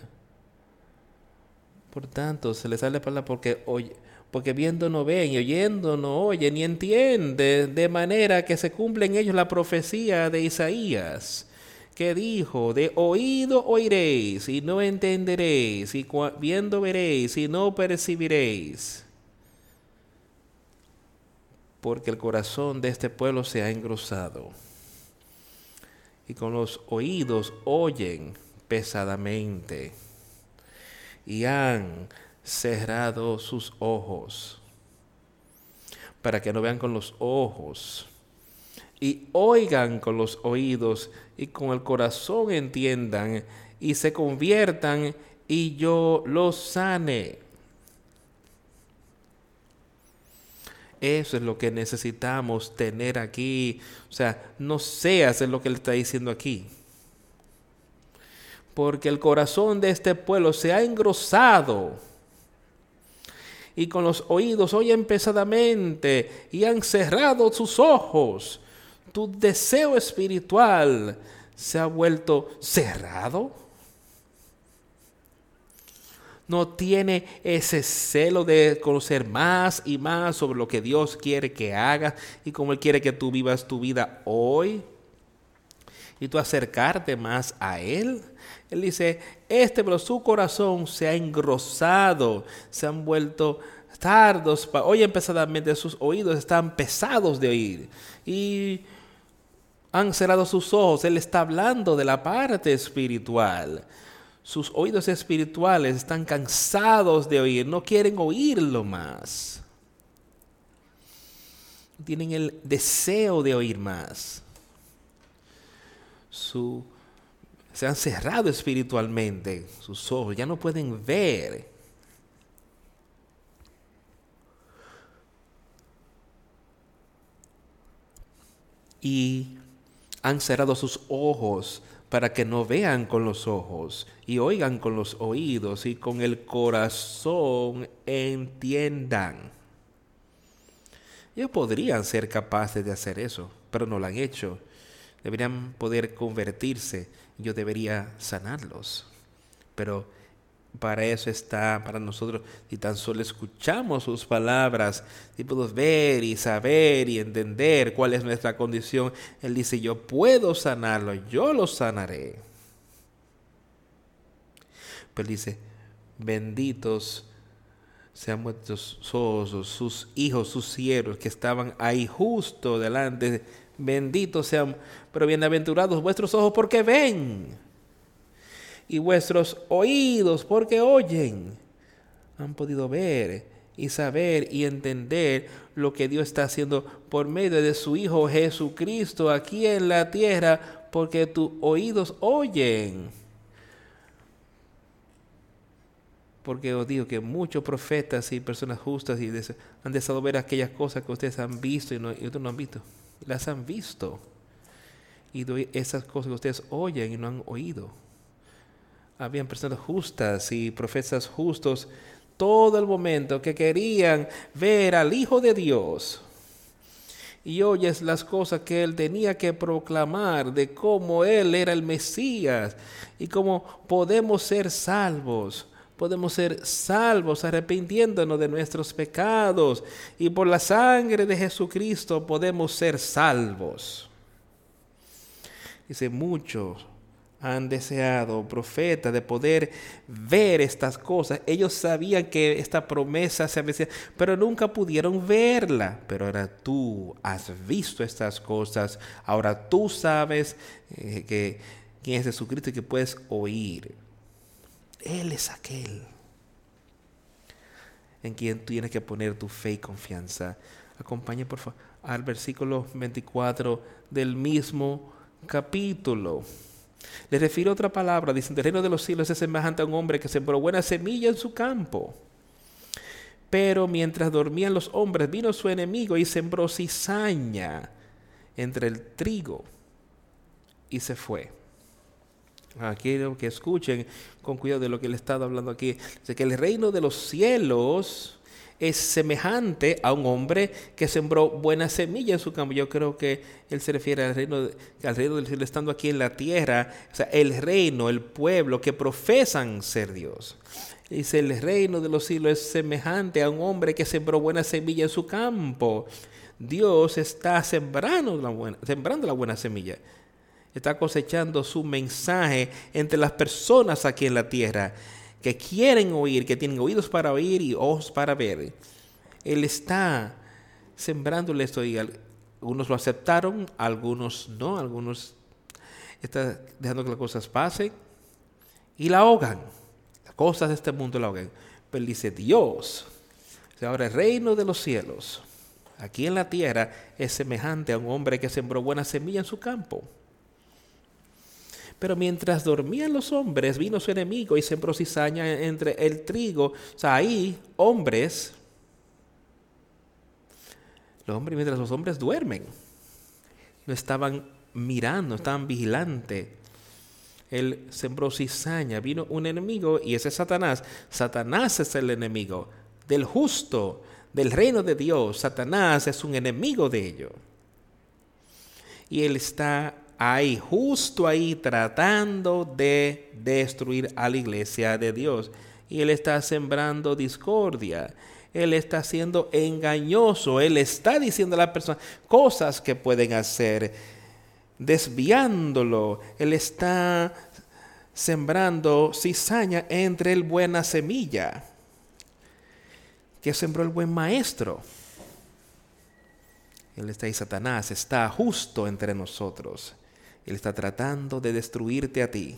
Speaker 1: por tanto, se le sale la palabra porque, oye, porque viendo no ven y oyendo no oyen ni entienden, de manera que se cumple en ellos la profecía de Isaías que dijo, de oído oiréis y no entenderéis, y viendo veréis y no percibiréis. Porque el corazón de este pueblo se ha engrosado y con los oídos oyen pesadamente y han cerrado sus ojos para que no vean con los ojos y oigan con los oídos y con el corazón entiendan y se conviertan y yo los sane. Eso es lo que necesitamos tener aquí. O sea, no seas lo que él está diciendo aquí. Porque el corazón de este pueblo se ha engrosado y con los oídos oyen pesadamente y han cerrado sus ojos tu deseo espiritual se ha vuelto cerrado. No tiene ese celo de conocer más y más sobre lo que Dios quiere que hagas y cómo Él quiere que tú vivas tu vida hoy. Y tú acercarte más a Él. Él dice, este, pero su corazón se ha engrosado, se han vuelto tardos, oyen pesadamente, sus oídos están pesados de oír. Y han cerrado sus ojos. Él está hablando de la parte espiritual. Sus oídos espirituales están cansados de oír, no quieren oírlo más. Tienen el deseo de oír más. Su, se han cerrado espiritualmente sus ojos, ya no pueden ver. Y han cerrado sus ojos para que no vean con los ojos y oigan con los oídos y con el corazón entiendan. Ellos podrían ser capaces de hacer eso, pero no lo han hecho. Deberían poder convertirse. Yo debería sanarlos. Pero para eso está, para nosotros, si tan solo escuchamos sus palabras, y podemos ver y saber y entender cuál es nuestra condición, Él dice, yo puedo sanarlo, yo lo sanaré. Pero dice, benditos sean vuestros ojos, sus hijos, sus siervos que estaban ahí justo delante, benditos sean, pero bienaventurados vuestros ojos porque ven y vuestros oídos porque oyen. Han podido ver y saber y entender lo que Dios está haciendo por medio de su Hijo Jesucristo aquí en la tierra, porque tus oídos oyen. Porque os digo que muchos profetas y personas justas y han deseado ver aquellas cosas que ustedes han visto y, no, y otros no han visto. Las han visto. Y esas cosas que ustedes oyen y no han oído habían personas justas y profetas justos todo el momento que querían ver al Hijo de Dios. y oyes las cosas que él tenía que proclamar de cómo él era el Mesías y cómo podemos ser salvos. Podemos ser salvos arrepintiéndonos de nuestros pecados y por la sangre de Jesucristo podemos ser salvos. Dice, muchos han deseado, profeta, de poder ver estas cosas. Ellos sabían que esta promesa se había, pero nunca pudieron verla. Pero ahora tú has visto estas cosas. Ahora tú sabes eh, que quién es Jesucristo y que puedes oír. Él es aquel en quien tienes que poner tu fe y confianza. Acompañe por favor al versículo 24 del mismo capítulo. Le refiero otra palabra, dicen, el reino de los cielos es semejante a un hombre que sembró buena semilla en su campo. Pero mientras dormían los hombres, vino su enemigo y sembró cizaña entre el trigo y se fue. Aquí que escuchen con cuidado de lo que le estado hablando aquí. Dice que el reino de los cielos es semejante a un hombre que sembró buena semilla en su campo. Yo creo que él se refiere al reino, al reino del cielo estando aquí en la tierra, o sea, el reino, el pueblo que profesan ser Dios. Dice, el reino de los cielos es semejante a un hombre que sembró buena semilla en su campo. Dios está sembrando la buena, sembrando la buena semilla. Está cosechando su mensaje entre las personas aquí en la tierra que quieren oír, que tienen oídos para oír y ojos para ver. Él está sembrándole esto y algunos lo aceptaron, algunos no, algunos están dejando que las cosas pasen y la ahogan. Las cosas de este mundo la ahogan. Pero dice Dios, ahora el reino de los cielos, aquí en la tierra, es semejante a un hombre que sembró buena semilla en su campo. Pero mientras dormían los hombres, vino su enemigo y sembró cizaña entre el trigo. O sea, ahí, hombres, los hombres, mientras los hombres duermen, no estaban mirando, estaban vigilantes. Él sembró cizaña, vino un enemigo y ese es Satanás. Satanás es el enemigo del justo, del reino de Dios. Satanás es un enemigo de ello. Y él está ahí, justo ahí, tratando de destruir a la iglesia de Dios. Y él está sembrando discordia. Él está siendo engañoso. Él está diciendo a la persona cosas que pueden hacer, desviándolo. Él está sembrando cizaña entre el buena semilla que sembró el buen maestro. Él está ahí, Satanás está justo entre nosotros. Él está tratando de destruirte a ti.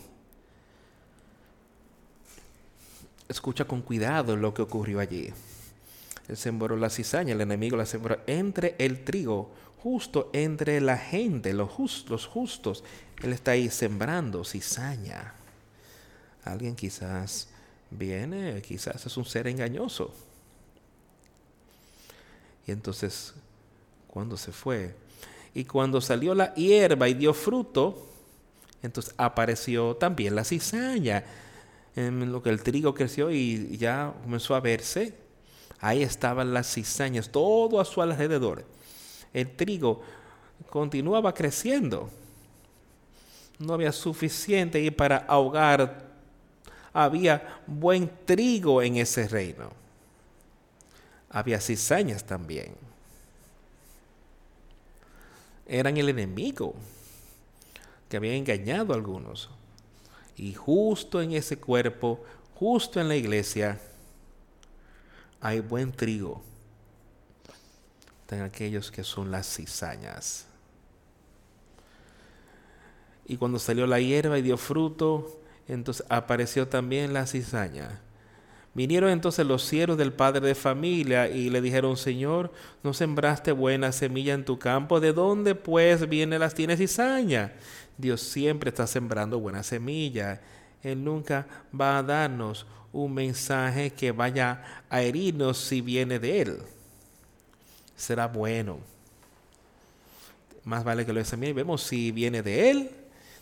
Speaker 1: Escucha con cuidado lo que ocurrió allí. Él sembró la cizaña, el enemigo la sembró entre el trigo, justo entre la gente, los, justos, justos. Él está ahí sembrando cizaña. Alguien quizás viene, quizás es un ser engañoso. Y entonces, cuando se fue, y cuando salió la hierba y dio fruto, entonces apareció también la cizaña. En lo que el trigo creció y ya comenzó a verse, ahí estaban las cizañas, todo a su alrededor. El trigo continuaba creciendo. No había suficiente y para ahogar. Había buen trigo en ese reino. Había cizañas también eran el enemigo que había engañado a algunos. Y justo en ese cuerpo, justo en la iglesia, hay buen trigo. Están aquellos que son las cizañas. Y cuando salió la hierba y dio fruto, entonces apareció también la cizaña. Vinieron entonces los siervos del padre de familia y le dijeron, Señor, ¿no sembraste buena semilla en tu campo? ¿De dónde pues viene las tienes cizaña? Dios siempre está sembrando buena semilla. Él nunca va a darnos un mensaje que vaya a herirnos si viene de Él. Será bueno. Más vale que lo examinemos vemos si viene de Él.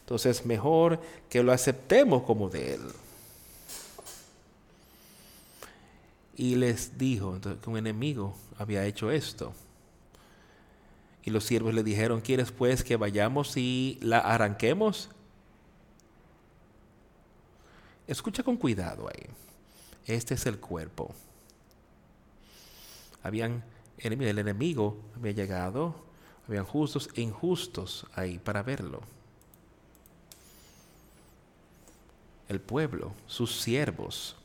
Speaker 1: Entonces mejor que lo aceptemos como de Él. Y les dijo que un enemigo había hecho esto. Y los siervos le dijeron, ¿quieres pues que vayamos y la arranquemos? Escucha con cuidado ahí. Este es el cuerpo. Habían el enemigo había llegado, habían justos e injustos ahí para verlo. El pueblo, sus siervos,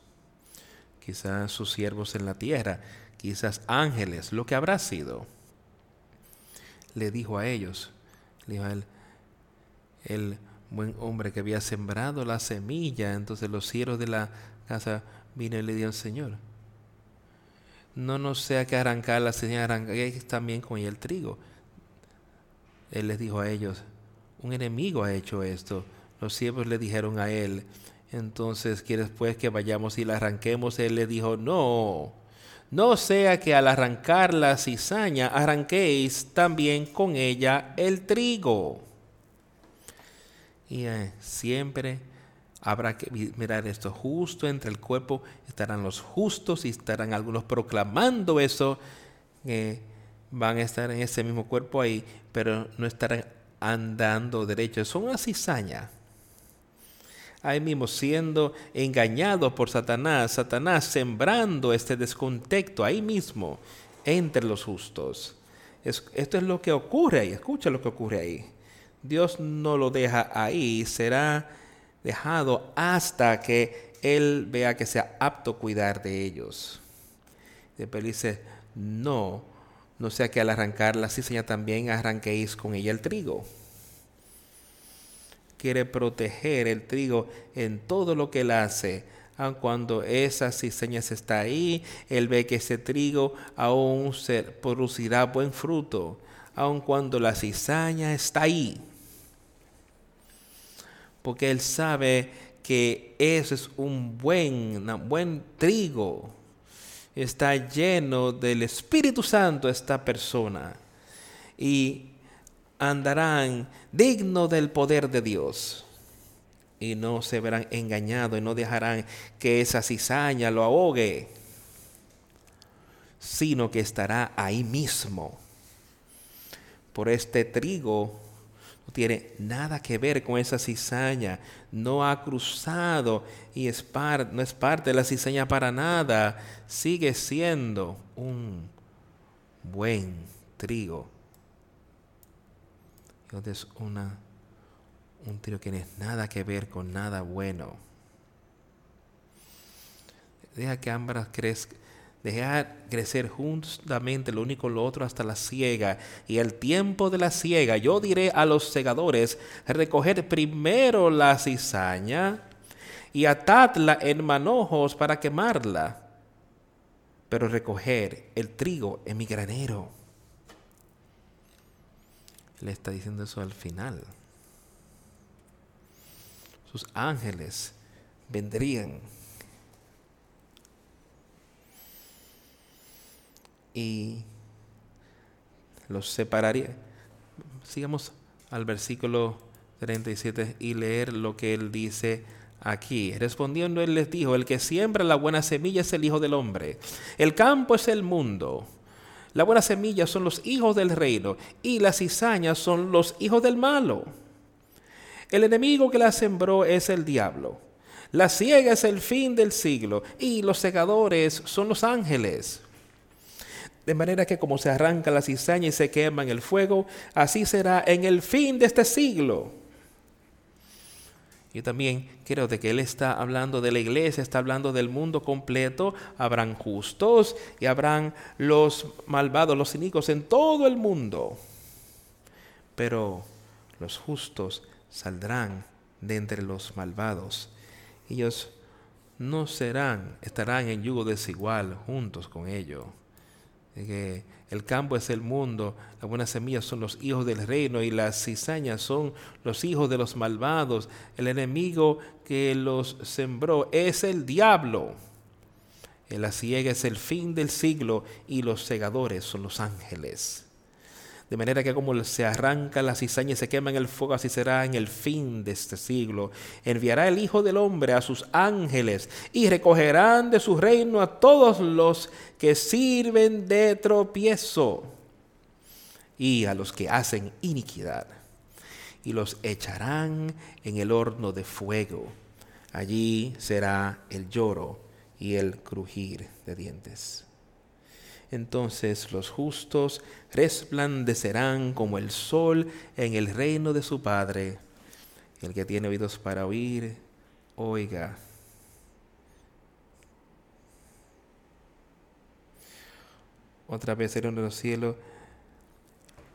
Speaker 1: quizás sus siervos en la tierra, quizás ángeles, lo que habrá sido le dijo a ellos, le dijo a él, el buen hombre que había sembrado la semilla, entonces los siervos de la casa vino y le dijeron, Señor, no nos sea que arrancar la semilla, arranquéis también con el trigo. Él les dijo a ellos, un enemigo ha hecho esto. Los siervos le dijeron a él, entonces, ¿quieres pues que vayamos y la arranquemos? Él le dijo, no, no sea que al arrancar la cizaña arranquéis también con ella el trigo. Y eh, siempre habrá que mirar esto justo entre el cuerpo. Estarán los justos y estarán algunos proclamando eso. van a estar en ese mismo cuerpo ahí, pero no estarán andando derecho. Son una cizaña ahí mismo siendo engañado por Satanás, Satanás sembrando este descontexto ahí mismo entre los justos. esto es lo que ocurre ahí, escucha lo que ocurre ahí. Dios no lo deja ahí, será dejado hasta que Él vea que sea apto cuidar de ellos. Después dice, no, no sea que al arrancar la cizaña también arranquéis con ella el trigo quiere proteger el trigo en todo lo que él hace. Aun cuando esa cizaña está ahí, él ve que ese trigo aún se producirá buen fruto, aun cuando la cizaña está ahí. Porque él sabe que eso es un buen, un buen trigo. Está lleno del Espíritu Santo esta persona. Y andarán digno del poder de Dios. Y no se verán engañados y no dejarán que esa cizaña lo ahogue, sino que estará ahí mismo. Por este trigo no tiene nada que ver con esa cizaña, no ha cruzado y es no es parte de la cizaña para nada, sigue siendo un buen trigo entonces una, un tiro que no tiene nada que ver con nada bueno. Deja que ambas crezcan. Deja crecer juntamente lo único con lo otro hasta la siega. Y el tiempo de la siega, yo diré a los segadores, recoger primero la cizaña y atadla en manojos para quemarla, pero recoger el trigo en mi granero le está diciendo eso al final. Sus ángeles vendrían y los separaría. Sigamos al versículo 37 y leer lo que él dice aquí. Respondiendo él les dijo, el que siembra la buena semilla es el Hijo del Hombre. El campo es el mundo. La buena semilla son los hijos del reino y las cizañas son los hijos del malo. El enemigo que la sembró es el diablo. La ciega es el fin del siglo y los segadores son los ángeles. De manera que como se arranca la cizaña y se quema en el fuego, así será en el fin de este siglo. Yo también creo de que Él está hablando de la iglesia, está hablando del mundo completo. Habrán justos y habrán los malvados, los cínicos en todo el mundo. Pero los justos saldrán de entre los malvados. Ellos no serán, estarán en yugo desigual juntos con ellos que el campo es el mundo, las buenas semillas son los hijos del reino y las cizañas son los hijos de los malvados. El enemigo que los sembró es el diablo. La ciega es el fin del siglo y los segadores son los ángeles. De manera que como se arranca la cizaña y se quema en el fuego, así será en el fin de este siglo. Enviará el Hijo del Hombre a sus ángeles y recogerán de su reino a todos los que sirven de tropiezo y a los que hacen iniquidad, y los echarán en el horno de fuego. Allí será el lloro y el crujir de dientes. Entonces los justos resplandecerán como el sol en el reino de su Padre. El que tiene oídos para oír, oiga. Otra vez el de los cielos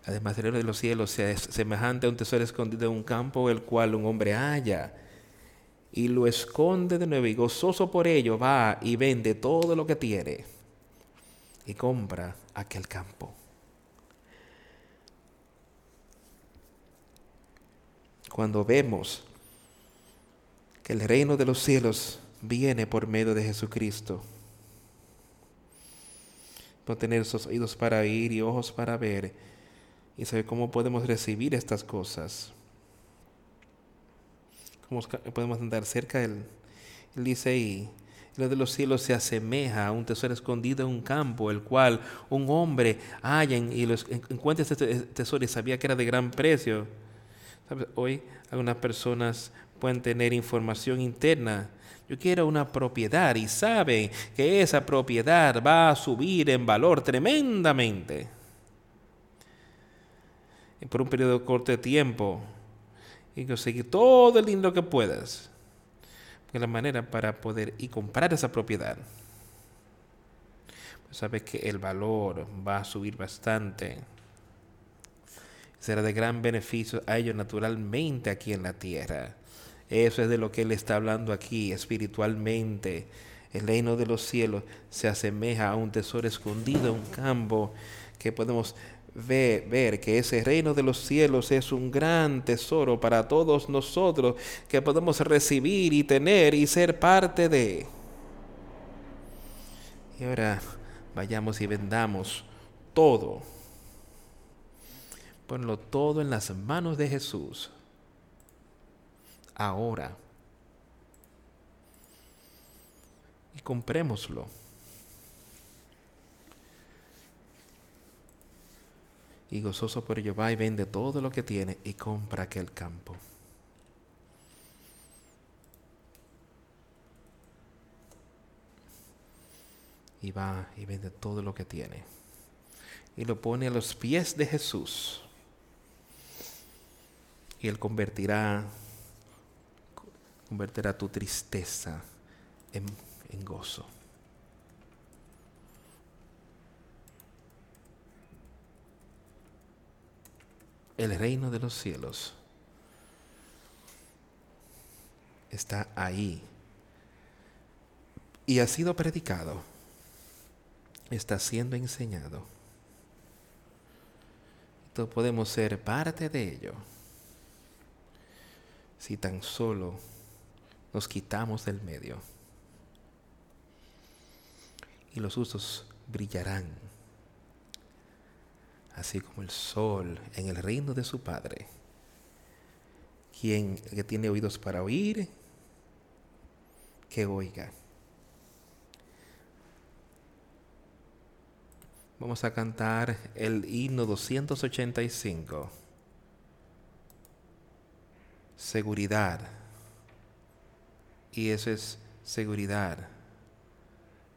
Speaker 1: Además, el de los cielos sea semejante a un tesoro escondido en un campo, el cual un hombre halla y lo esconde de nuevo y gozoso por ello va y vende todo lo que tiene y compra aquel campo. Cuando vemos que el reino de los cielos viene por medio de Jesucristo, por tener esos oídos para oír y ojos para ver, y saber cómo podemos recibir estas cosas. Cómo podemos andar cerca de Él. Él dice y lo de los cielos se asemeja a un tesoro escondido en un campo, el cual un hombre halla y los, encuentra este tesoro y sabía que era de gran precio. Hoy algunas personas pueden tener información interna. Yo quiero una propiedad y saben que esa propiedad va a subir en valor tremendamente por un periodo corto de tiempo y conseguir todo el dinero que puedas. Es la manera para poder y comprar esa propiedad. Pues sabes que el valor va a subir bastante. Será de gran beneficio a ellos naturalmente aquí en la tierra. Eso es de lo que Él está hablando aquí espiritualmente. El reino de los cielos se asemeja a un tesoro escondido en un campo que podemos ver que ese reino de los cielos es un gran tesoro para todos nosotros que podemos recibir y tener y ser parte de. Y ahora vayamos y vendamos todo. Ponlo todo en las manos de Jesús. Ahora. Y comprémoslo. Y gozoso por ello va y vende todo lo que tiene y compra aquel campo. Y va y vende todo lo que tiene. Y lo pone a los pies de Jesús. Y Él convertirá, convertirá tu tristeza en, en gozo. El reino de los cielos está ahí y ha sido predicado, está siendo enseñado. Todos podemos ser parte de ello si tan solo nos quitamos del medio y los usos brillarán así como el sol en el reino de su Padre. Quien que tiene oídos para oír, que oiga. Vamos a cantar el himno 285. Seguridad. Y eso es seguridad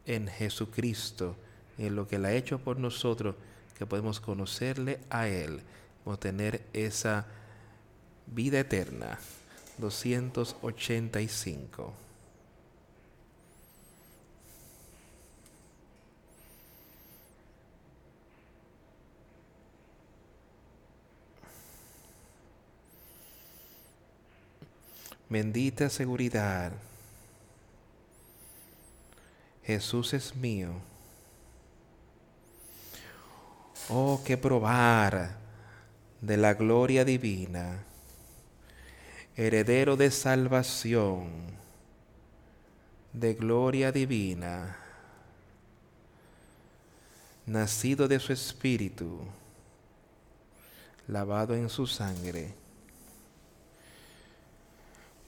Speaker 1: en Jesucristo, en lo que Él ha hecho por nosotros que podemos conocerle a Él, podemos tener esa vida eterna. 285. Bendita seguridad. Jesús es mío. Oh, que probar de la gloria divina, heredero de salvación, de gloria divina, nacido de su espíritu, lavado en su sangre.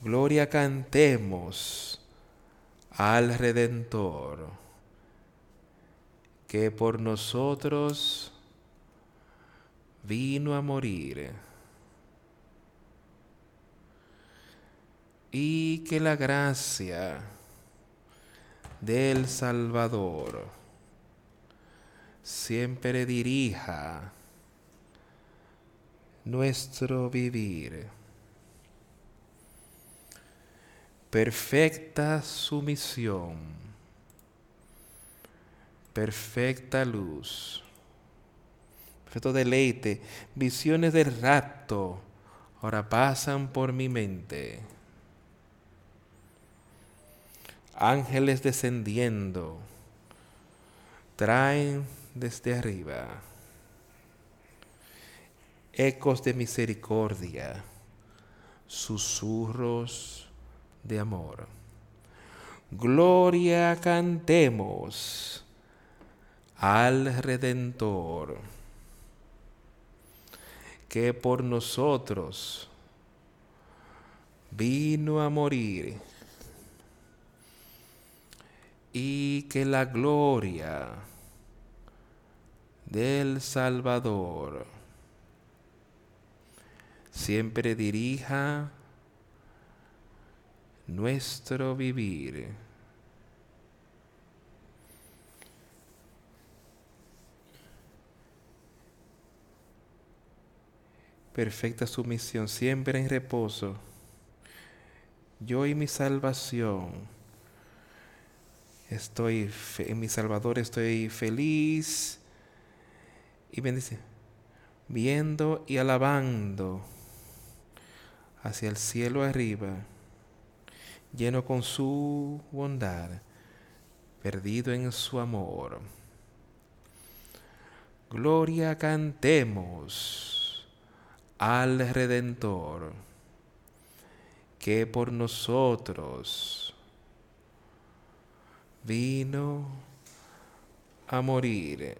Speaker 1: Gloria cantemos al Redentor, que por nosotros vino a morir. Y que la gracia del Salvador siempre dirija nuestro vivir. Perfecta sumisión, perfecta luz, perfecto deleite, visiones del rato ahora pasan por mi mente. Ángeles descendiendo traen desde arriba ecos de misericordia, susurros de amor. Gloria cantemos al Redentor, que por nosotros vino a morir y que la gloria del Salvador siempre dirija nuestro vivir. Perfecta sumisión, siempre en reposo. Yo y mi salvación. Estoy en mi Salvador, estoy feliz y bendice, viendo y alabando hacia el cielo arriba, lleno con su bondad, perdido en su amor. Gloria cantemos al Redentor, que por nosotros vino a morir.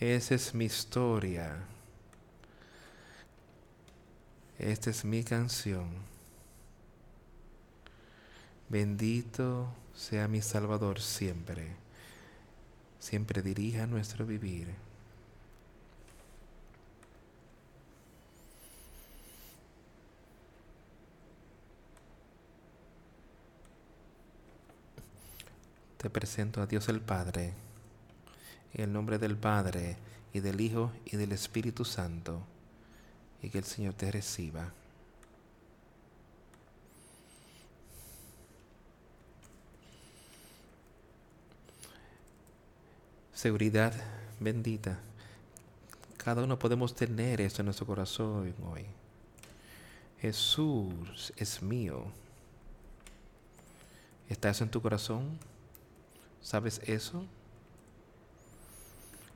Speaker 1: Esa es mi historia. Esta es mi canción. Bendito sea mi Salvador siempre. Siempre dirija nuestro vivir. Te presento a Dios el Padre, en el nombre del Padre, y del Hijo, y del Espíritu Santo y que el Señor te reciba. Seguridad bendita. Cada uno podemos tener esto en nuestro corazón hoy. Jesús es mío. ¿Está eso en tu corazón? ¿Sabes eso?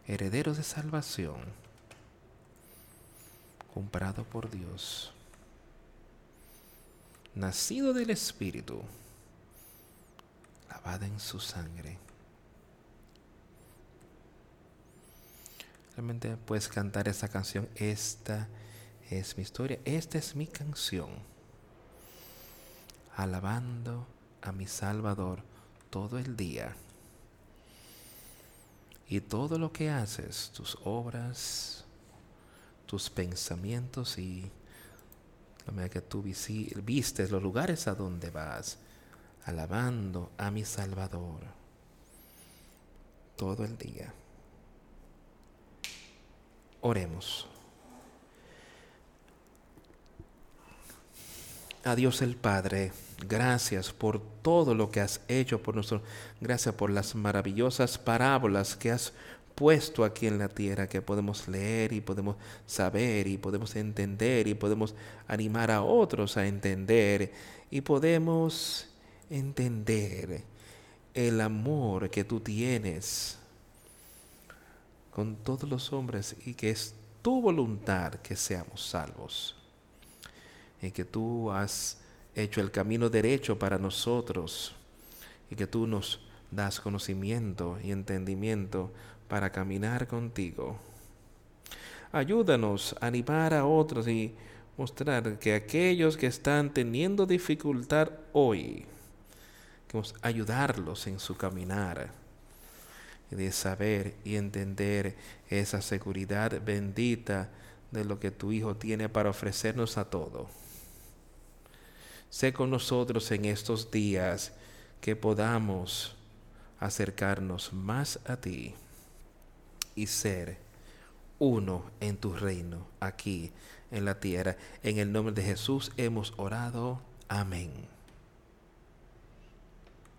Speaker 1: Herederos de salvación comprado por Dios, nacido del Espíritu, lavada en su sangre. Realmente puedes cantar esta canción, esta es mi historia, esta es mi canción, alabando a mi Salvador todo el día. Y todo lo que haces, tus obras, tus pensamientos y la manera que tú vistes los lugares a donde vas, alabando a mi Salvador todo el día. Oremos. A Dios el Padre, gracias por todo lo que has hecho por nosotros. Gracias por las maravillosas parábolas que has puesto aquí en la tierra que podemos leer y podemos saber y podemos entender y podemos animar a otros a entender y podemos entender el amor que tú tienes con todos los hombres y que es tu voluntad que seamos salvos. Y que tú has hecho el camino derecho para nosotros y que tú nos das conocimiento y entendimiento para caminar contigo. Ayúdanos a animar a otros y mostrar que aquellos que están teniendo dificultad hoy, que ayudarlos en su caminar, de saber y entender esa seguridad bendita de lo que tu Hijo tiene para ofrecernos a todo. Sé con nosotros en estos días que podamos acercarnos más a ti y ser uno en tu reino aquí en la tierra. En el nombre de Jesús hemos orado. Amén.